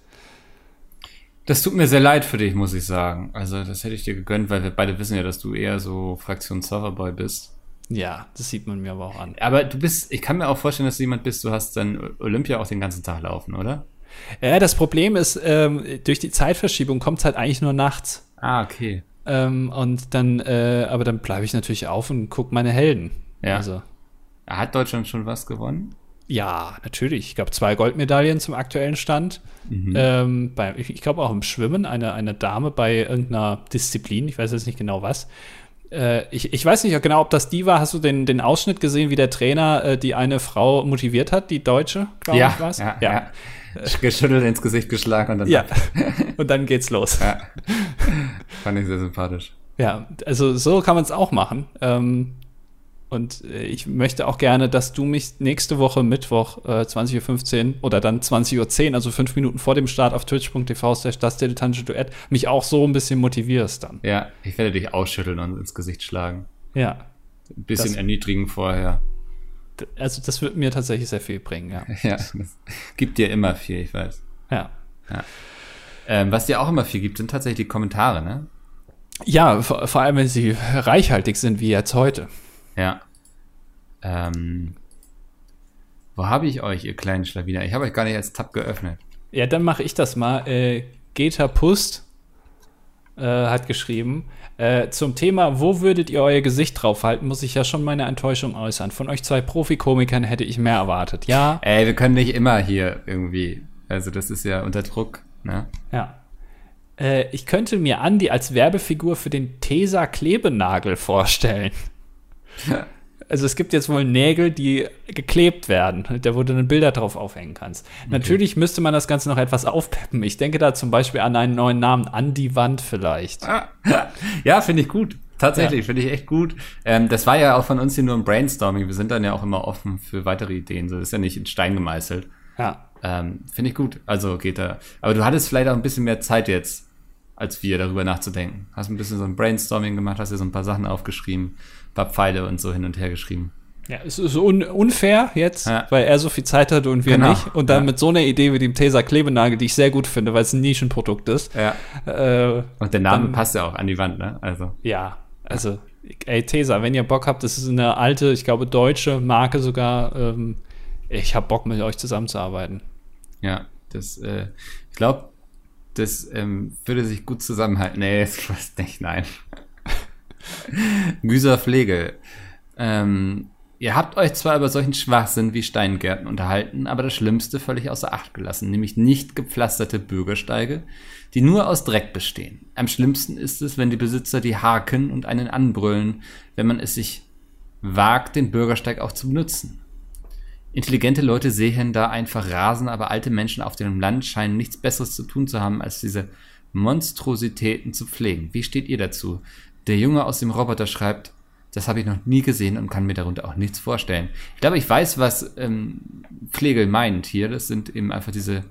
Speaker 1: Das tut mir sehr leid für dich, muss ich sagen. Also das hätte ich dir gegönnt, weil wir beide wissen ja, dass du eher so Fraktion Surferboy bist.
Speaker 2: Ja, das sieht man mir aber auch an.
Speaker 1: Aber du bist, ich kann mir auch vorstellen, dass du jemand bist, du hast dann Olympia auch den ganzen Tag laufen, oder?
Speaker 2: Ja, das Problem ist, ähm, durch die Zeitverschiebung kommt es halt eigentlich nur nachts.
Speaker 1: Ah, okay.
Speaker 2: Ähm, und dann, äh, aber dann bleibe ich natürlich auf und gucke meine Helden.
Speaker 1: Ja. Also. Hat Deutschland schon was gewonnen?
Speaker 2: Ja, natürlich. Ich glaube, zwei Goldmedaillen zum aktuellen Stand. Mhm. Ähm, bei, ich, ich glaube auch im Schwimmen, eine, eine Dame bei irgendeiner Disziplin, ich weiß jetzt nicht genau was. Äh, ich, ich weiß nicht genau, ob das die war. Hast du den, den Ausschnitt gesehen, wie der Trainer äh, die eine Frau motiviert hat, die Deutsche,
Speaker 1: glaube ja, ich, was? Ja, ja. ja. Geschüttelt ins Gesicht geschlagen und dann.
Speaker 2: Ja. und dann geht's los. Ja.
Speaker 1: Fand ich sehr sympathisch.
Speaker 2: Ja, also so kann man es auch machen. Ähm, und äh, ich möchte auch gerne, dass du mich nächste Woche Mittwoch äh, 20.15 Uhr oder dann 20.10 Uhr, also fünf Minuten vor dem Start auf twitch.tv das dilettantische Duett, mich auch so ein bisschen motivierst dann.
Speaker 1: Ja, ich werde dich ausschütteln und ins Gesicht schlagen.
Speaker 2: Ja.
Speaker 1: Ein bisschen das, erniedrigen vorher.
Speaker 2: Also das wird mir tatsächlich sehr viel bringen, ja.
Speaker 1: Ja, das gibt dir immer viel, ich weiß.
Speaker 2: Ja.
Speaker 1: ja. Ähm, was dir auch immer viel gibt, sind tatsächlich die Kommentare, ne?
Speaker 2: Ja, vor, vor allem, wenn sie reichhaltig sind, wie jetzt heute.
Speaker 1: Ja. Ähm, wo habe ich euch, ihr kleinen Schlawiner? Ich habe euch gar nicht als Tab geöffnet.
Speaker 2: Ja, dann mache ich das mal. Äh, Geta Pust äh, hat geschrieben, äh, zum Thema, wo würdet ihr euer Gesicht draufhalten, muss ich ja schon meine Enttäuschung äußern. Von euch zwei Profikomikern hätte ich mehr erwartet. Ja.
Speaker 1: Ey, wir können nicht immer hier irgendwie. Also, das ist ja unter Druck, ne?
Speaker 2: Ja. Äh, ich könnte mir Andi als Werbefigur für den Tesa Klebenagel vorstellen. Also es gibt jetzt wohl Nägel, die geklebt werden, da wo du dann Bilder drauf aufhängen kannst. Okay. Natürlich müsste man das Ganze noch etwas aufpeppen. Ich denke da zum Beispiel an einen neuen Namen, an die Wand vielleicht.
Speaker 1: Ah, ja, finde ich gut. Tatsächlich, ja. finde ich echt gut. Ähm, das war ja auch von uns hier nur ein Brainstorming. Wir sind dann ja auch immer offen für weitere Ideen. So das ist ja nicht in Stein gemeißelt.
Speaker 2: Ja.
Speaker 1: Ähm, finde ich gut. Also geht da. Aber du hattest vielleicht auch ein bisschen mehr Zeit jetzt, als wir darüber nachzudenken. Hast ein bisschen so ein Brainstorming gemacht, hast dir so ein paar Sachen aufgeschrieben paar Pfeile und so hin und her geschrieben.
Speaker 2: Ja, es ist un unfair jetzt, ja. weil er so viel Zeit hatte und wir genau. nicht. Und dann ja. mit so einer Idee wie dem Tesa Klebenagel, die ich sehr gut finde, weil es ein Nischenprodukt ist.
Speaker 1: Ja. Äh, und der Name dann, passt ja auch an die Wand, ne? Also.
Speaker 2: Ja, also, ey, Tesa, wenn ihr Bock habt, das ist eine alte, ich glaube, deutsche Marke sogar. Ähm, ich habe Bock, mit euch zusammenzuarbeiten.
Speaker 1: Ja, das, äh, ich glaube, das ähm, würde sich gut zusammenhalten. Nee, das nicht, nein. Güser Pflege. Ähm, Ihr habt euch zwar über solchen Schwachsinn wie Steingärten unterhalten, aber das Schlimmste völlig außer Acht gelassen, nämlich nicht gepflasterte Bürgersteige, die nur aus Dreck bestehen. Am schlimmsten ist es, wenn die Besitzer die haken und einen anbrüllen, wenn man es sich wagt, den Bürgersteig auch zu benutzen. Intelligente Leute sehen da einfach Rasen, aber alte Menschen auf dem Land scheinen nichts Besseres zu tun zu haben, als diese Monstrositäten zu pflegen. Wie steht ihr dazu? Der Junge aus dem Roboter schreibt, das habe ich noch nie gesehen und kann mir darunter auch nichts vorstellen. Ich glaube, ich weiß, was ähm, Pflegel meint hier. Das sind eben einfach diese,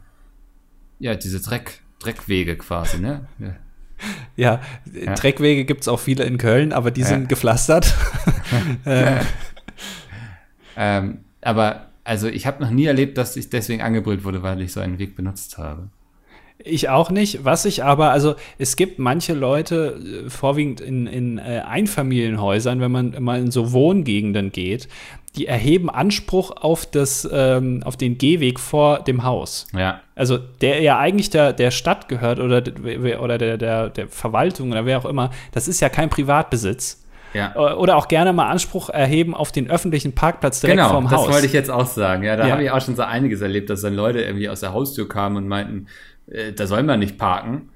Speaker 1: ja, diese Dreck, Dreckwege quasi, ne?
Speaker 2: Ja. Ja, ja. Dreckwege gibt es auch viele in Köln, aber die ja. sind gepflastert.
Speaker 1: ähm. ähm, aber also ich habe noch nie erlebt, dass ich deswegen angebrüllt wurde, weil ich so einen Weg benutzt habe.
Speaker 2: Ich auch nicht. Was ich aber, also es gibt manche Leute, äh, vorwiegend in, in äh, Einfamilienhäusern, wenn man mal in so Wohngegenden geht, die erheben Anspruch auf, das, ähm, auf den Gehweg vor dem Haus.
Speaker 1: Ja.
Speaker 2: Also der ja eigentlich der, der Stadt gehört oder, oder der, der, der Verwaltung oder wer auch immer, das ist ja kein Privatbesitz.
Speaker 1: Ja.
Speaker 2: Oder auch gerne mal Anspruch erheben auf den öffentlichen Parkplatz direkt genau, vorm Haus.
Speaker 1: Genau, das wollte ich jetzt auch sagen. Ja, da ja. habe ich auch schon so einiges erlebt, dass dann Leute irgendwie aus der Haustür kamen und meinten, äh, da soll man nicht parken.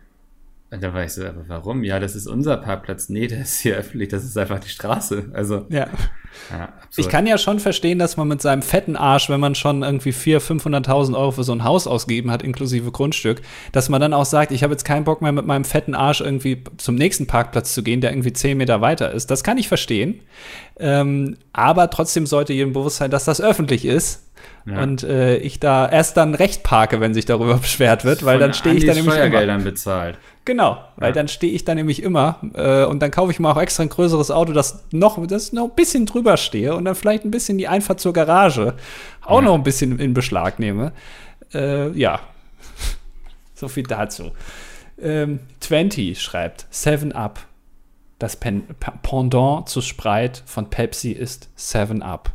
Speaker 1: Und da war ich so, aber warum? Ja, das ist unser Parkplatz. Nee, der ist hier öffentlich, das ist einfach die Straße. Also.
Speaker 2: Ja. ja ich kann ja schon verstehen, dass man mit seinem fetten Arsch, wenn man schon irgendwie 400.000, 500.000 Euro für so ein Haus ausgegeben hat, inklusive Grundstück, dass man dann auch sagt, ich habe jetzt keinen Bock mehr mit meinem fetten Arsch irgendwie zum nächsten Parkplatz zu gehen, der irgendwie 10 Meter weiter ist. Das kann ich verstehen. Ähm, aber trotzdem sollte jedem bewusst sein, dass das öffentlich ist ja. Und äh, ich da erst dann recht parke, wenn sich darüber beschwert wird, weil Von dann stehe ich dann nämlich
Speaker 1: Steuergeldern bezahlt.
Speaker 2: Genau, weil dann stehe ich dann nämlich immer äh, und dann kaufe ich mal auch extra ein größeres Auto, das noch, das noch ein bisschen drüber stehe und dann vielleicht ein bisschen die Einfahrt zur Garage auch ja. noch ein bisschen in Beschlag nehme. Äh, ja, so viel dazu. Ähm, 20 schreibt 7 Up. Das Pen Pendant zu Sprite von Pepsi ist 7 Up.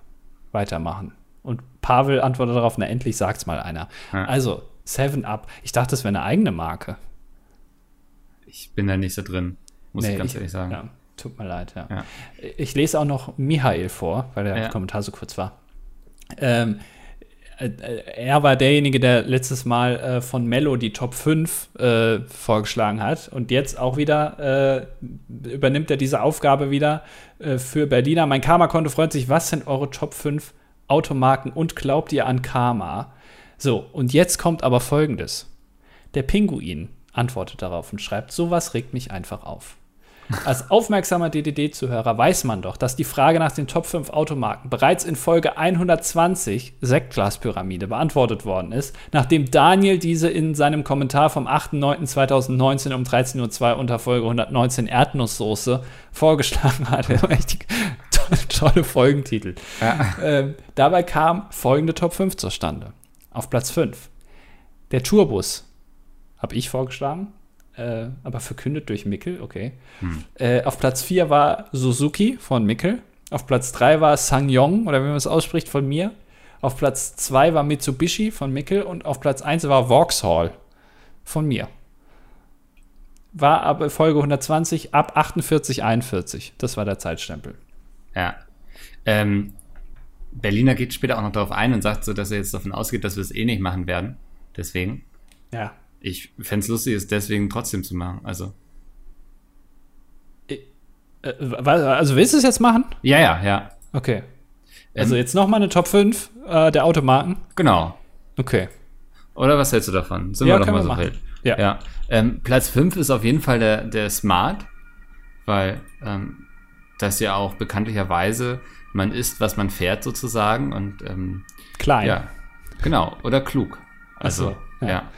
Speaker 2: Weitermachen. Und Pavel antwortet darauf, na endlich sagt's mal einer. Ja. Also, Seven Up. Ich dachte, das wäre eine eigene Marke.
Speaker 1: Ich bin da nicht so drin, muss nee, ich ganz ich, ehrlich sagen.
Speaker 2: Ja, tut mir leid, ja. ja. Ich lese auch noch Michael vor, weil der Kommentar so kurz war. Ähm, äh, er war derjenige, der letztes Mal äh, von Mello die Top 5 äh, vorgeschlagen hat. Und jetzt auch wieder äh, übernimmt er diese Aufgabe wieder äh, für Berliner. Mein Karma-Konto freut sich. Was sind eure Top 5 Automarken und glaubt ihr an Karma? So, und jetzt kommt aber folgendes. Der Pinguin antwortet darauf und schreibt, sowas regt mich einfach auf. Als aufmerksamer DDD-Zuhörer weiß man doch, dass die Frage nach den Top 5 Automarken bereits in Folge 120 Sektglaspyramide beantwortet worden ist, nachdem Daniel diese in seinem Kommentar vom 8.9.2019 um 13.02 Uhr unter Folge 119 Erdnusssoße vorgeschlagen hatte. tolle Folgentitel. Ja. Ähm, dabei kam folgende Top 5 zustande. Auf Platz 5 der Tourbus, habe ich vorgeschlagen, äh, aber verkündet durch Mickel, okay. Hm. Äh, auf Platz 4 war Suzuki von Mickel. Auf Platz 3 war Sangyong, oder wie man es ausspricht, von mir. Auf Platz 2 war Mitsubishi von Mickel und auf Platz 1 war Vauxhall von mir. War aber Folge 120 ab 48, 41. Das war der Zeitstempel.
Speaker 1: Ja. Ähm, Berliner geht später auch noch darauf ein und sagt so, dass er jetzt davon ausgeht, dass wir es eh nicht machen werden. Deswegen.
Speaker 2: Ja.
Speaker 1: Ich fände es lustig, es deswegen trotzdem zu machen. Also.
Speaker 2: Äh, also willst du es jetzt machen?
Speaker 1: Ja, ja, ja.
Speaker 2: Okay. Also ähm, jetzt noch mal eine Top 5 äh, der Automarken.
Speaker 1: Genau.
Speaker 2: Okay.
Speaker 1: Oder was hältst du davon? Sind ja, wir doch mal so wild. Ja. ja. Ähm, Platz 5 ist auf jeden Fall der, der Smart, weil ähm, das ja auch bekanntlicherweise man ist, was man fährt sozusagen und ähm,
Speaker 2: klein.
Speaker 1: Ja, genau. Oder klug. Also, so, ja. ja.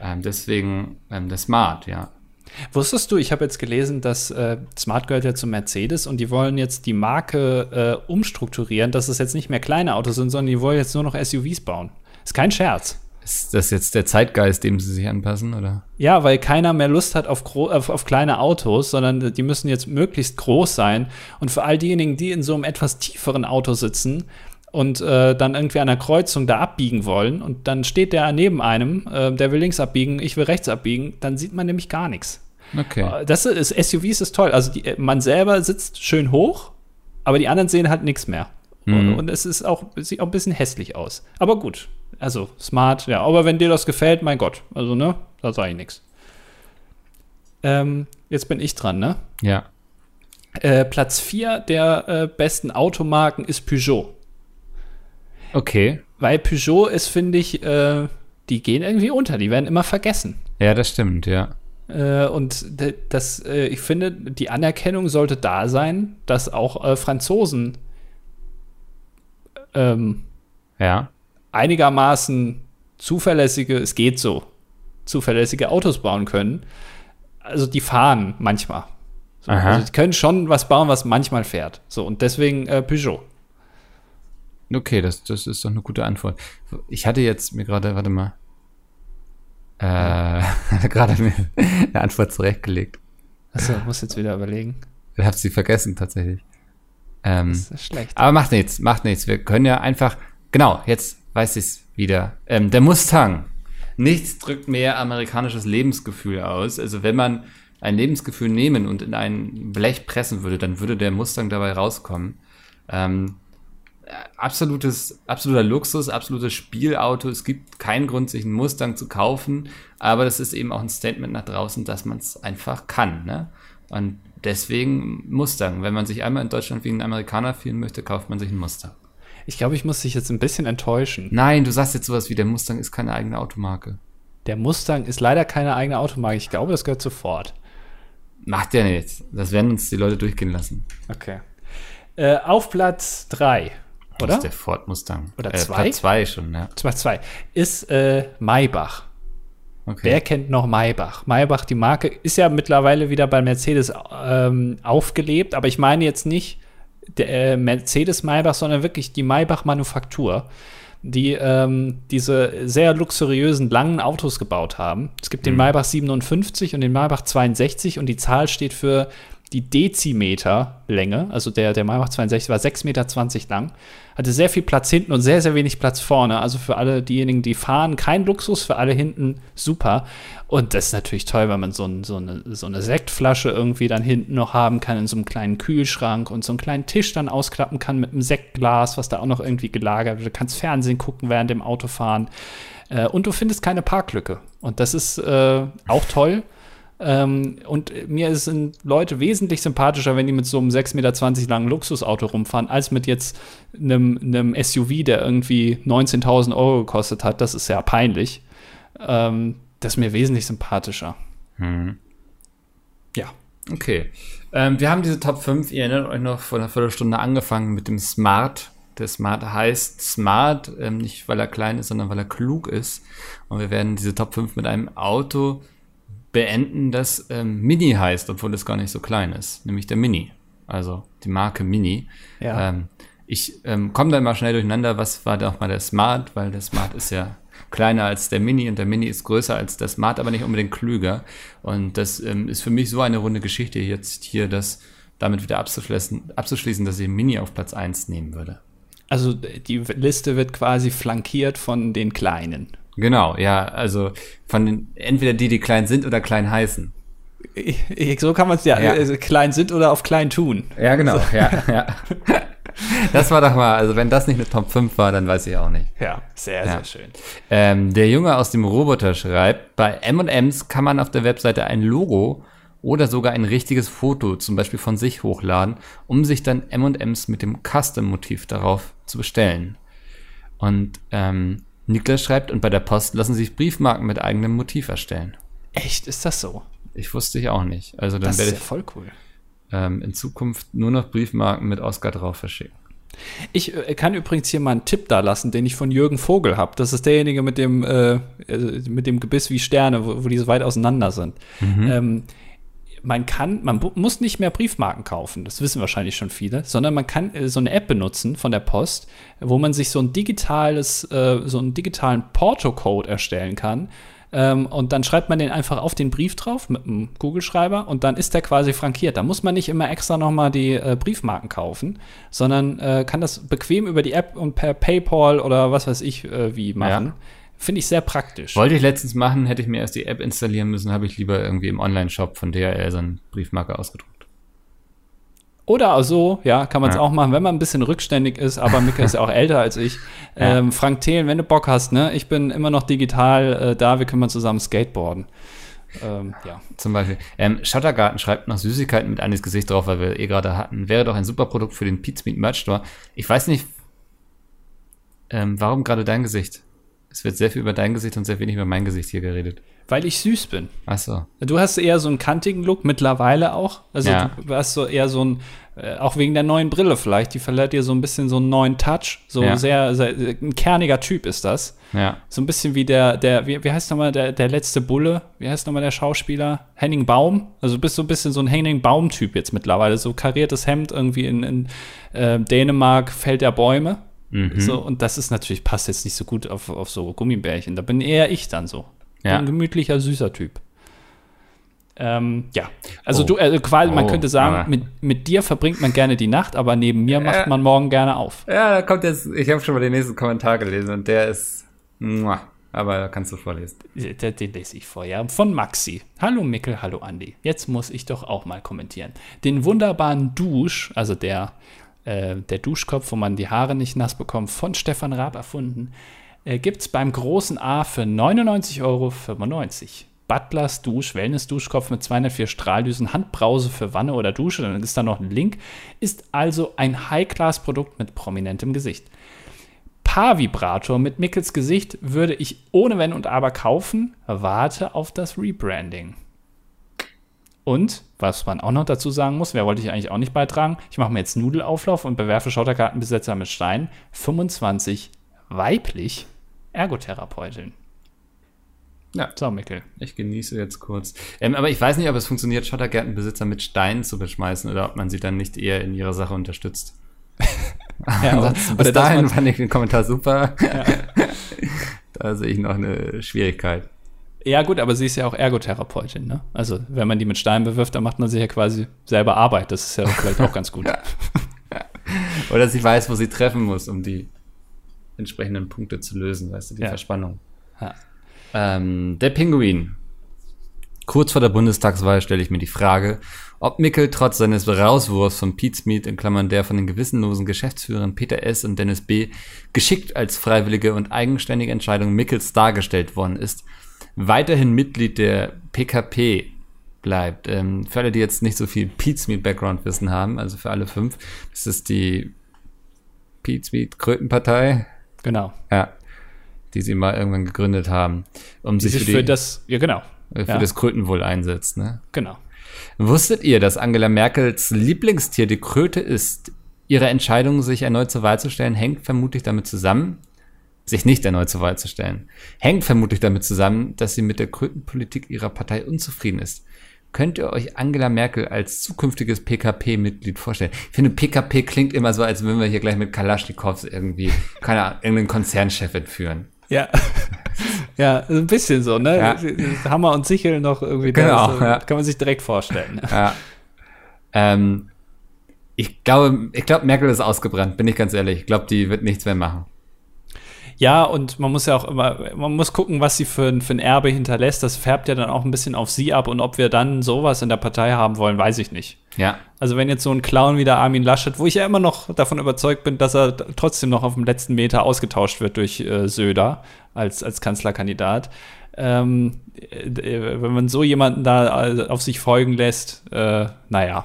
Speaker 1: Ähm, deswegen ähm, der Smart, ja.
Speaker 2: Wusstest du, ich habe jetzt gelesen, dass äh, Smart gehört ja zu Mercedes und die wollen jetzt die Marke äh, umstrukturieren, dass es jetzt nicht mehr kleine Autos sind, sondern die wollen jetzt nur noch SUVs bauen. Ist kein Scherz.
Speaker 1: Ist das jetzt der Zeitgeist, dem sie sich anpassen, oder?
Speaker 2: Ja, weil keiner mehr Lust hat auf, auf, auf, kleine Autos, sondern die müssen jetzt möglichst groß sein. Und für all diejenigen, die in so einem etwas tieferen Auto sitzen und äh, dann irgendwie an der Kreuzung da abbiegen wollen und dann steht der neben einem, äh, der will links abbiegen, ich will rechts abbiegen, dann sieht man nämlich gar nichts.
Speaker 1: Okay.
Speaker 2: Äh, das ist, SUVs ist toll. Also die, man selber sitzt schön hoch, aber die anderen sehen halt nichts mehr. Mhm. Und, und, es ist auch, sieht auch ein bisschen hässlich aus. Aber gut. Also smart, ja. Aber wenn dir das gefällt, mein Gott. Also, ne, da sage ich nichts. Ähm, jetzt bin ich dran, ne?
Speaker 1: Ja.
Speaker 2: Äh, Platz 4 der äh, besten Automarken ist Peugeot.
Speaker 1: Okay.
Speaker 2: Weil Peugeot ist, finde ich, äh, die gehen irgendwie unter, die werden immer vergessen.
Speaker 1: Ja, das stimmt, ja.
Speaker 2: Äh, und das, äh, ich finde, die Anerkennung sollte da sein, dass auch äh, Franzosen ähm,
Speaker 1: ja.
Speaker 2: einigermaßen zuverlässige, es geht so, zuverlässige Autos bauen können. Also die fahren manchmal. So, also die können schon was bauen, was manchmal fährt. So, und deswegen äh, Peugeot.
Speaker 1: Okay, das, das ist doch eine gute Antwort. Ich hatte jetzt mir gerade, warte mal, äh, gerade mir eine Antwort zurechtgelegt.
Speaker 2: Achso, muss jetzt wieder überlegen.
Speaker 1: Ich habe sie vergessen tatsächlich. Ähm,
Speaker 2: das ist schlecht.
Speaker 1: Aber macht nichts, macht nichts. Wir können ja einfach, genau, jetzt weiß ich es wieder. Ähm, der Mustang. Nichts drückt mehr amerikanisches Lebensgefühl aus. Also wenn man ein Lebensgefühl nehmen und in ein Blech pressen würde, dann würde der Mustang dabei rauskommen. Ähm, absolutes, absoluter Luxus, absolutes Spielauto. Es gibt keinen Grund, sich einen Mustang zu kaufen, aber das ist eben auch ein Statement nach draußen, dass man es einfach kann. Ne? Und deswegen Mustang. Wenn man sich einmal in Deutschland wie ein Amerikaner fühlen möchte, kauft man sich einen Mustang.
Speaker 2: Ich glaube, ich muss dich jetzt ein bisschen enttäuschen.
Speaker 1: Nein, du sagst jetzt sowas wie, der Mustang ist keine eigene Automarke.
Speaker 2: Der Mustang ist leider keine eigene Automarke. Ich glaube, das gehört zu Ford.
Speaker 1: Macht ja nichts. Das werden uns die Leute durchgehen lassen.
Speaker 2: Okay. Äh, auf Platz 3 oder? Das ist
Speaker 1: der Ford Mustang.
Speaker 2: Oder äh, zwei?
Speaker 1: Platz zwei schon, ja.
Speaker 2: Platz zwei. Ist äh, Maybach. Okay. Wer kennt noch Maybach? Maybach, die Marke, ist ja mittlerweile wieder bei Mercedes ähm, aufgelebt, aber ich meine jetzt nicht der äh, Mercedes Maybach, sondern wirklich die Maybach Manufaktur, die ähm, diese sehr luxuriösen langen Autos gebaut haben. Es gibt den mhm. Maybach 57 und den Maybach 62 und die Zahl steht für die Dezimeterlänge, also der, der Maybach 62 war 6,20 Meter lang, hatte sehr viel Platz hinten und sehr, sehr wenig Platz vorne. Also für alle diejenigen, die fahren, kein Luxus, für alle hinten super. Und das ist natürlich toll, wenn man so, ein, so, eine, so eine Sektflasche irgendwie dann hinten noch haben kann in so einem kleinen Kühlschrank und so einen kleinen Tisch dann ausklappen kann mit einem Sektglas, was da auch noch irgendwie gelagert wird. Du kannst Fernsehen gucken während dem Autofahren. Äh, und du findest keine Parklücke. Und das ist äh, auch toll. Ähm, und mir sind Leute wesentlich sympathischer, wenn die mit so einem 6,20 Meter langen Luxusauto rumfahren, als mit jetzt einem, einem SUV, der irgendwie 19.000 Euro gekostet hat. Das ist ja peinlich. Ähm, das ist mir wesentlich sympathischer.
Speaker 1: Hm. Ja. Okay. Ähm, wir haben diese Top 5, ihr erinnert euch noch, vor einer Viertelstunde angefangen mit dem Smart. Der Smart heißt Smart, ähm, nicht weil er klein ist, sondern weil er klug ist. Und wir werden diese Top 5 mit einem Auto beenden, das ähm, Mini heißt, obwohl es gar nicht so klein ist, nämlich der Mini. Also die Marke Mini. Ja. Ähm, ich ähm, komme da immer schnell durcheinander, was war doch mal der Smart, weil der Smart ist ja kleiner als der Mini und der Mini ist größer als der Smart, aber nicht unbedingt klüger. Und das ähm, ist für mich so eine runde Geschichte jetzt hier, das damit wieder abzuschließen, abzuschließen, dass ich Mini auf Platz 1 nehmen würde.
Speaker 2: Also die Liste wird quasi flankiert von den Kleinen.
Speaker 1: Genau, ja, also von den, entweder die, die klein sind oder klein heißen.
Speaker 2: So kann man es ja, ja. Also klein sind oder auf klein tun.
Speaker 1: Ja, genau, so. ja, ja. Das war doch mal, also wenn das nicht eine Top 5 war, dann weiß ich auch nicht.
Speaker 2: Ja, sehr, ja. sehr schön.
Speaker 1: Ähm, der Junge aus dem Roboter schreibt, bei M&M's kann man auf der Webseite ein Logo oder sogar ein richtiges Foto, zum Beispiel von sich, hochladen, um sich dann M&M's mit dem Custom-Motiv darauf zu bestellen. Und ähm, Niklas schreibt, und bei der Post lassen sich Briefmarken mit eigenem Motiv erstellen.
Speaker 2: Echt? Ist das so?
Speaker 1: Ich wusste ich auch nicht. Also dann
Speaker 2: das
Speaker 1: werde
Speaker 2: ist ja voll cool.
Speaker 1: Ähm, in Zukunft nur noch Briefmarken mit Oscar drauf verschicken.
Speaker 2: Ich äh, kann übrigens hier mal einen Tipp da lassen, den ich von Jürgen Vogel habe. Das ist derjenige mit dem, äh, äh mit dem Gebiss wie Sterne, wo, wo die so weit auseinander sind. Mhm. Ähm, man kann, man muss nicht mehr Briefmarken kaufen, das wissen wahrscheinlich schon viele, sondern man kann äh, so eine App benutzen von der Post, wo man sich so ein digitales, äh, so einen digitalen Porto-Code erstellen kann. Ähm, und dann schreibt man den einfach auf den Brief drauf mit einem Kugelschreiber und dann ist der quasi frankiert. Da muss man nicht immer extra nochmal die äh, Briefmarken kaufen, sondern äh, kann das bequem über die App und per PayPal oder was weiß ich äh, wie machen. Ja. Finde ich sehr praktisch.
Speaker 1: Wollte ich letztens machen, hätte ich mir erst die App installieren müssen, habe ich lieber irgendwie im Online-Shop von DHL so einen Briefmarke ausgedruckt.
Speaker 2: Oder auch so, ja, kann man es ja. auch machen, wenn man ein bisschen rückständig ist, aber Mika ist ja auch älter als ich. Ja. Ähm, Frank Thelen, wenn du Bock hast, ne? Ich bin immer noch digital äh, da, wir können mal zusammen skateboarden.
Speaker 1: Ähm, ja. Zum Beispiel. Ähm, Schottergarten schreibt noch Süßigkeiten mit Anis Gesicht drauf, weil wir eh gerade hatten. Wäre doch ein super Produkt für den Pizza Meat Merch Store. Ich weiß nicht, ähm, warum gerade dein Gesicht? Es wird sehr viel über dein Gesicht und sehr wenig über mein Gesicht hier geredet.
Speaker 2: Weil ich süß bin.
Speaker 1: Ach so.
Speaker 2: Du hast eher so einen kantigen Look mittlerweile auch. Also ja. du hast so eher so ein, äh, auch wegen der neuen Brille vielleicht, die verleiht dir so ein bisschen so einen neuen Touch. So ja. sehr, sehr, ein kerniger Typ ist das.
Speaker 1: Ja.
Speaker 2: So ein bisschen wie der, der, wie, wie heißt nochmal der, der letzte Bulle? Wie heißt nochmal der Schauspieler? Henning Baum. Also du bist so ein bisschen so ein Henning Baum-Typ jetzt mittlerweile. So kariertes Hemd irgendwie in, in äh, Dänemark fällt der Bäume. Mhm. So, und das ist natürlich, passt jetzt nicht so gut auf, auf so Gummibärchen. Da bin eher ich dann so. Ja. Ein gemütlicher, süßer Typ. Ähm, ja, also oh. du, äh, quasi, oh. man könnte sagen, mit, mit dir verbringt man gerne die Nacht, aber neben mir macht man morgen gerne auf.
Speaker 1: Ja, da kommt jetzt, ich habe schon mal den nächsten Kommentar gelesen und der ist, muah, aber da kannst du vorlesen.
Speaker 2: Den, den lese ich vor, ja. Von Maxi. Hallo Mickel, hallo Andi. Jetzt muss ich doch auch mal kommentieren. Den wunderbaren Dusch, also der äh, der Duschkopf, wo man die Haare nicht nass bekommt, von Stefan Raab erfunden, äh, gibt es beim großen A für 99,95 Euro. Butlers Dusch, Wellness-Duschkopf mit 204 Strahldüsen, Handbrause für Wanne oder Dusche, dann ist da noch ein Link, ist also ein High-Class-Produkt mit prominentem Gesicht. Paar-Vibrator mit Mickels Gesicht würde ich ohne Wenn und Aber kaufen, warte auf das Rebranding. Und, was man auch noch dazu sagen muss, wer wollte ich eigentlich auch nicht beitragen, ich mache mir jetzt Nudelauflauf und bewerfe Schotterkartenbesetzer mit Stein. 25 weiblich Ergotherapeutin.
Speaker 1: Ja. So, Mikkel. Ich genieße jetzt kurz. Ähm, aber ich weiß nicht, ob es funktioniert, Schottergärtenbesitzer mit Steinen zu beschmeißen oder ob man sie dann nicht eher in ihrer Sache unterstützt. ja, aber, bis dahin fand ich den Kommentar super. Ja. da sehe ich noch eine Schwierigkeit.
Speaker 2: Ja, gut, aber sie ist ja auch Ergotherapeutin, ne? Also, wenn man die mit Steinen bewirft, dann macht man sich ja quasi selber Arbeit. Das ist ja vielleicht auch ganz gut.
Speaker 1: Oder sie weiß, wo sie treffen muss, um die entsprechenden Punkte zu lösen, weißt du, die ja. Verspannung. Ja. Ähm, der Pinguin. Kurz vor der Bundestagswahl stelle ich mir die Frage, ob Mickel trotz seines Rauswurfs von Pete's Meat in Klammern der von den gewissenlosen Geschäftsführern Peter S. und Dennis B. geschickt als freiwillige und eigenständige Entscheidung Mickels dargestellt worden ist, weiterhin Mitglied der PKP bleibt. Ähm, für alle, die jetzt nicht so viel Pizmeat Background Wissen haben, also für alle fünf, das ist die Pizmeat Krötenpartei.
Speaker 2: Genau.
Speaker 1: Ja. Die sie mal irgendwann gegründet haben,
Speaker 2: um sich, sich für, die, für das, ja genau,
Speaker 1: für ja. das Krötenwohl einsetzt, ne?
Speaker 2: Genau.
Speaker 1: Wusstet ihr, dass Angela Merkels Lieblingstier die Kröte ist? Ihre Entscheidung, sich erneut zur Wahl zu stellen, hängt vermutlich damit zusammen, sich nicht erneut zur Wahl zu stellen. Hängt vermutlich damit zusammen, dass sie mit der Krötenpolitik ihrer Partei unzufrieden ist. Könnt ihr euch Angela Merkel als zukünftiges PKP-Mitglied vorstellen? Ich finde, PKP klingt immer so, als würden wir hier gleich mit Kalaschnikows irgendwie, keine Ahnung, irgendeinen Konzernchef entführen.
Speaker 2: Ja. ja, ein bisschen so, ne? Ja. Hammer und Sichel noch irgendwie
Speaker 1: genau, da, so, ja.
Speaker 2: kann man sich direkt vorstellen.
Speaker 1: Ja. Ähm, ich glaube, ich glaube, Merkel ist ausgebrannt, bin ich ganz ehrlich. Ich glaube, die wird nichts mehr machen.
Speaker 2: Ja, und man muss ja auch immer, man muss gucken, was sie für, für ein Erbe hinterlässt. Das färbt ja dann auch ein bisschen auf sie ab. Und ob wir dann sowas in der Partei haben wollen, weiß ich nicht.
Speaker 1: Ja.
Speaker 2: Also wenn jetzt so ein Clown wie der Armin Laschet, wo ich ja immer noch davon überzeugt bin, dass er trotzdem noch auf dem letzten Meter ausgetauscht wird durch äh, Söder als, als Kanzlerkandidat. Ähm, äh, wenn man so jemanden da äh, auf sich folgen lässt, äh, naja,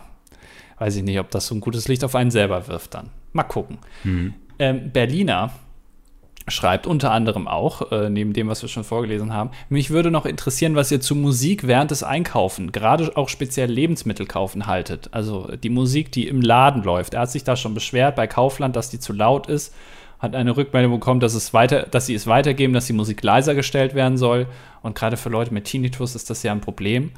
Speaker 2: weiß ich nicht, ob das so ein gutes Licht auf einen selber wirft dann. Mal gucken. Mhm. Ähm, Berliner schreibt unter anderem auch, äh, neben dem, was wir schon vorgelesen haben, mich würde noch interessieren, was ihr zu Musik während des Einkaufen, gerade auch speziell Lebensmittel kaufen, haltet. Also die Musik, die im Laden läuft. Er hat sich da schon beschwert bei Kaufland, dass die zu laut ist, hat eine Rückmeldung bekommen, dass, es weiter, dass sie es weitergeben, dass die Musik leiser gestellt werden soll. Und gerade für Leute mit Tinnitus ist das ja ein Problem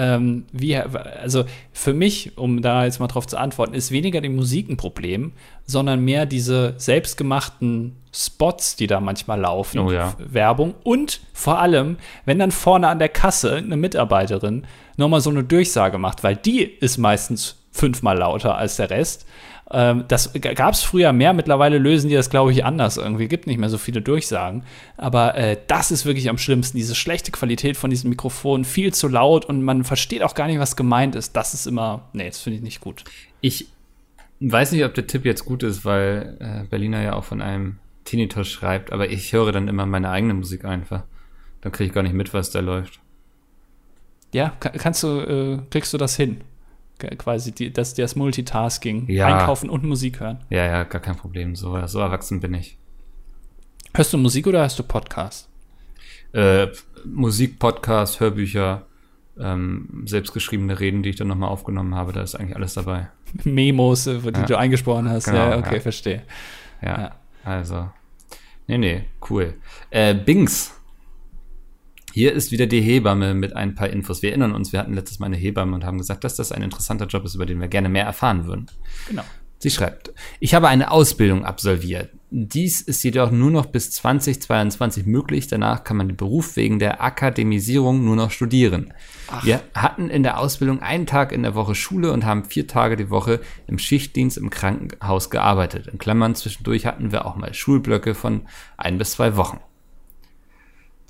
Speaker 2: ähm, wie, also für mich, um da jetzt mal drauf zu antworten, ist weniger die Musik ein Problem, sondern mehr diese selbstgemachten Spots, die da manchmal laufen,
Speaker 1: oh ja.
Speaker 2: Werbung und vor allem, wenn dann vorne an der Kasse eine Mitarbeiterin nochmal so eine Durchsage macht, weil die ist meistens fünfmal lauter als der Rest ähm, das gab es früher mehr, mittlerweile lösen die das, glaube ich, anders irgendwie. Gibt nicht mehr so viele Durchsagen. Aber äh, das ist wirklich am schlimmsten. Diese schlechte Qualität von diesem Mikrofon, viel zu laut und man versteht auch gar nicht, was gemeint ist. Das ist immer, nee, das finde ich nicht gut.
Speaker 1: Ich weiß nicht, ob der Tipp jetzt gut ist, weil äh, Berliner ja auch von einem Tinnitus schreibt, aber ich höre dann immer meine eigene Musik einfach. Dann kriege ich gar nicht mit, was da läuft.
Speaker 2: Ja, kannst du, äh, kriegst du das hin? Quasi die, das, das Multitasking,
Speaker 1: ja.
Speaker 2: einkaufen und Musik hören.
Speaker 1: Ja, ja, gar kein Problem. So, so erwachsen bin ich.
Speaker 2: Hörst du Musik oder hörst du Podcast?
Speaker 1: Äh, Musik, Podcast, Hörbücher, ähm, selbstgeschriebene Reden, die ich dann nochmal aufgenommen habe, da ist eigentlich alles dabei.
Speaker 2: Memos, äh, die ja. du eingesprochen hast. Genau, ja, okay, ja. verstehe.
Speaker 1: Ja, also. Nee, nee, cool. Äh, Bings hier ist wieder die Hebamme mit ein paar Infos. Wir erinnern uns, wir hatten letztes Mal eine Hebamme und haben gesagt, dass das ein interessanter Job ist, über den wir gerne mehr erfahren würden.
Speaker 2: Genau.
Speaker 1: Sie schreibt, ich habe eine Ausbildung absolviert. Dies ist jedoch nur noch bis 2022 möglich. Danach kann man den Beruf wegen der Akademisierung nur noch studieren. Ach. Wir hatten in der Ausbildung einen Tag in der Woche Schule und haben vier Tage die Woche im Schichtdienst im Krankenhaus gearbeitet. In Klammern zwischendurch hatten wir auch mal Schulblöcke von ein bis zwei Wochen.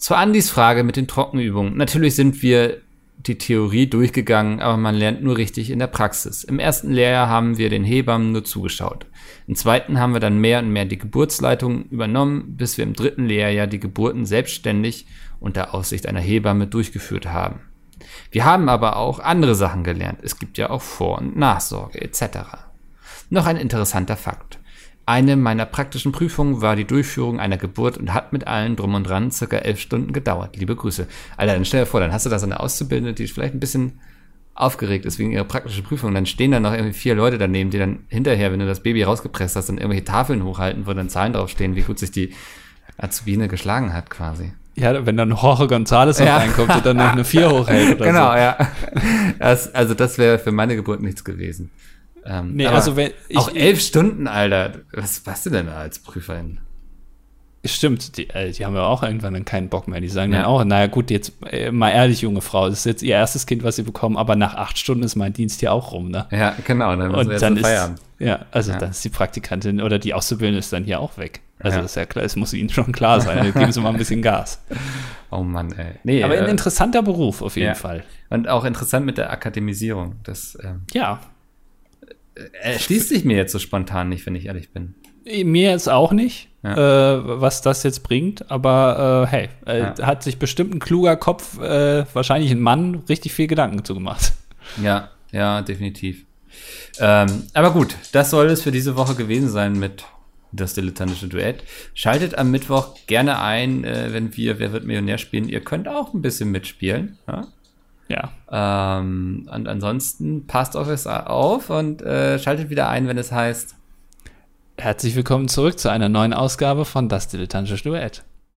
Speaker 1: Zu Andys Frage mit den Trockenübungen. Natürlich sind wir die Theorie durchgegangen, aber man lernt nur richtig in der Praxis. Im ersten Lehrjahr haben wir den Hebammen nur zugeschaut. Im zweiten haben wir dann mehr und mehr die Geburtsleitung übernommen, bis wir im dritten Lehrjahr die Geburten selbstständig unter Aussicht einer Hebamme durchgeführt haben. Wir haben aber auch andere Sachen gelernt. Es gibt ja auch Vor- und Nachsorge etc. Noch ein interessanter Fakt. Eine meiner praktischen Prüfungen war die Durchführung einer Geburt und hat mit allen drum und dran circa elf Stunden gedauert. Liebe Grüße. Alter, dann stell dir vor, dann hast du da so eine Auszubildende, die vielleicht ein bisschen aufgeregt ist wegen ihrer praktischen Prüfung. Dann stehen da noch irgendwie vier Leute daneben, die dann hinterher, wenn du das Baby rausgepresst hast, dann irgendwelche Tafeln hochhalten, wo dann Zahlen draufstehen, wie gut sich die Azubine geschlagen hat quasi.
Speaker 2: Ja, wenn dann Jorge González noch ja. reinkommt und dann noch eine vier hochhält oder
Speaker 1: genau, so. Genau, ja. Das, also das wäre für meine Geburt nichts gewesen.
Speaker 2: Ähm, nee, also wenn
Speaker 1: ich, auch elf Stunden, Alter. Was warst du denn da als Prüferin?
Speaker 2: Stimmt, die, äh, die haben ja auch irgendwann dann keinen Bock mehr. Die sagen ja. dann auch, naja gut, jetzt äh, mal ehrlich, junge Frau, das ist jetzt ihr erstes Kind, was sie bekommen, aber nach acht Stunden ist mein Dienst ja auch rum, ne?
Speaker 1: Ja, genau, dann
Speaker 2: und dann ist, Feierabend. Ja, also ja. dann ist die Praktikantin oder die Auszubildende ist dann hier auch weg. Also ja. das ist ja klar, es muss ihnen schon klar sein. Geben Sie mal ein bisschen Gas.
Speaker 1: Oh Mann, ey.
Speaker 2: Nee, aber ein äh, interessanter Beruf auf jeden ja. Fall.
Speaker 1: Und auch interessant mit der Akademisierung. Das,
Speaker 2: ähm, ja,
Speaker 1: erschließt sich mir jetzt so spontan nicht, wenn ich ehrlich bin.
Speaker 2: Mir jetzt auch nicht, ja. äh, was das jetzt bringt, aber äh, hey, äh, ja. hat sich bestimmt ein kluger Kopf, äh, wahrscheinlich ein Mann, richtig viel Gedanken zu gemacht.
Speaker 1: Ja, ja, definitiv. Ähm, aber gut, das soll es für diese Woche gewesen sein mit das dilettantische Duett. Schaltet am Mittwoch gerne ein, äh, wenn wir Wer wird Millionär spielen. Ihr könnt auch ein bisschen mitspielen. Ja?
Speaker 2: Ja.
Speaker 1: Ähm, und ansonsten passt auf es auf und äh, schaltet wieder ein, wenn es heißt.
Speaker 2: Herzlich willkommen zurück zu einer neuen Ausgabe von Das Dilettantische Duett.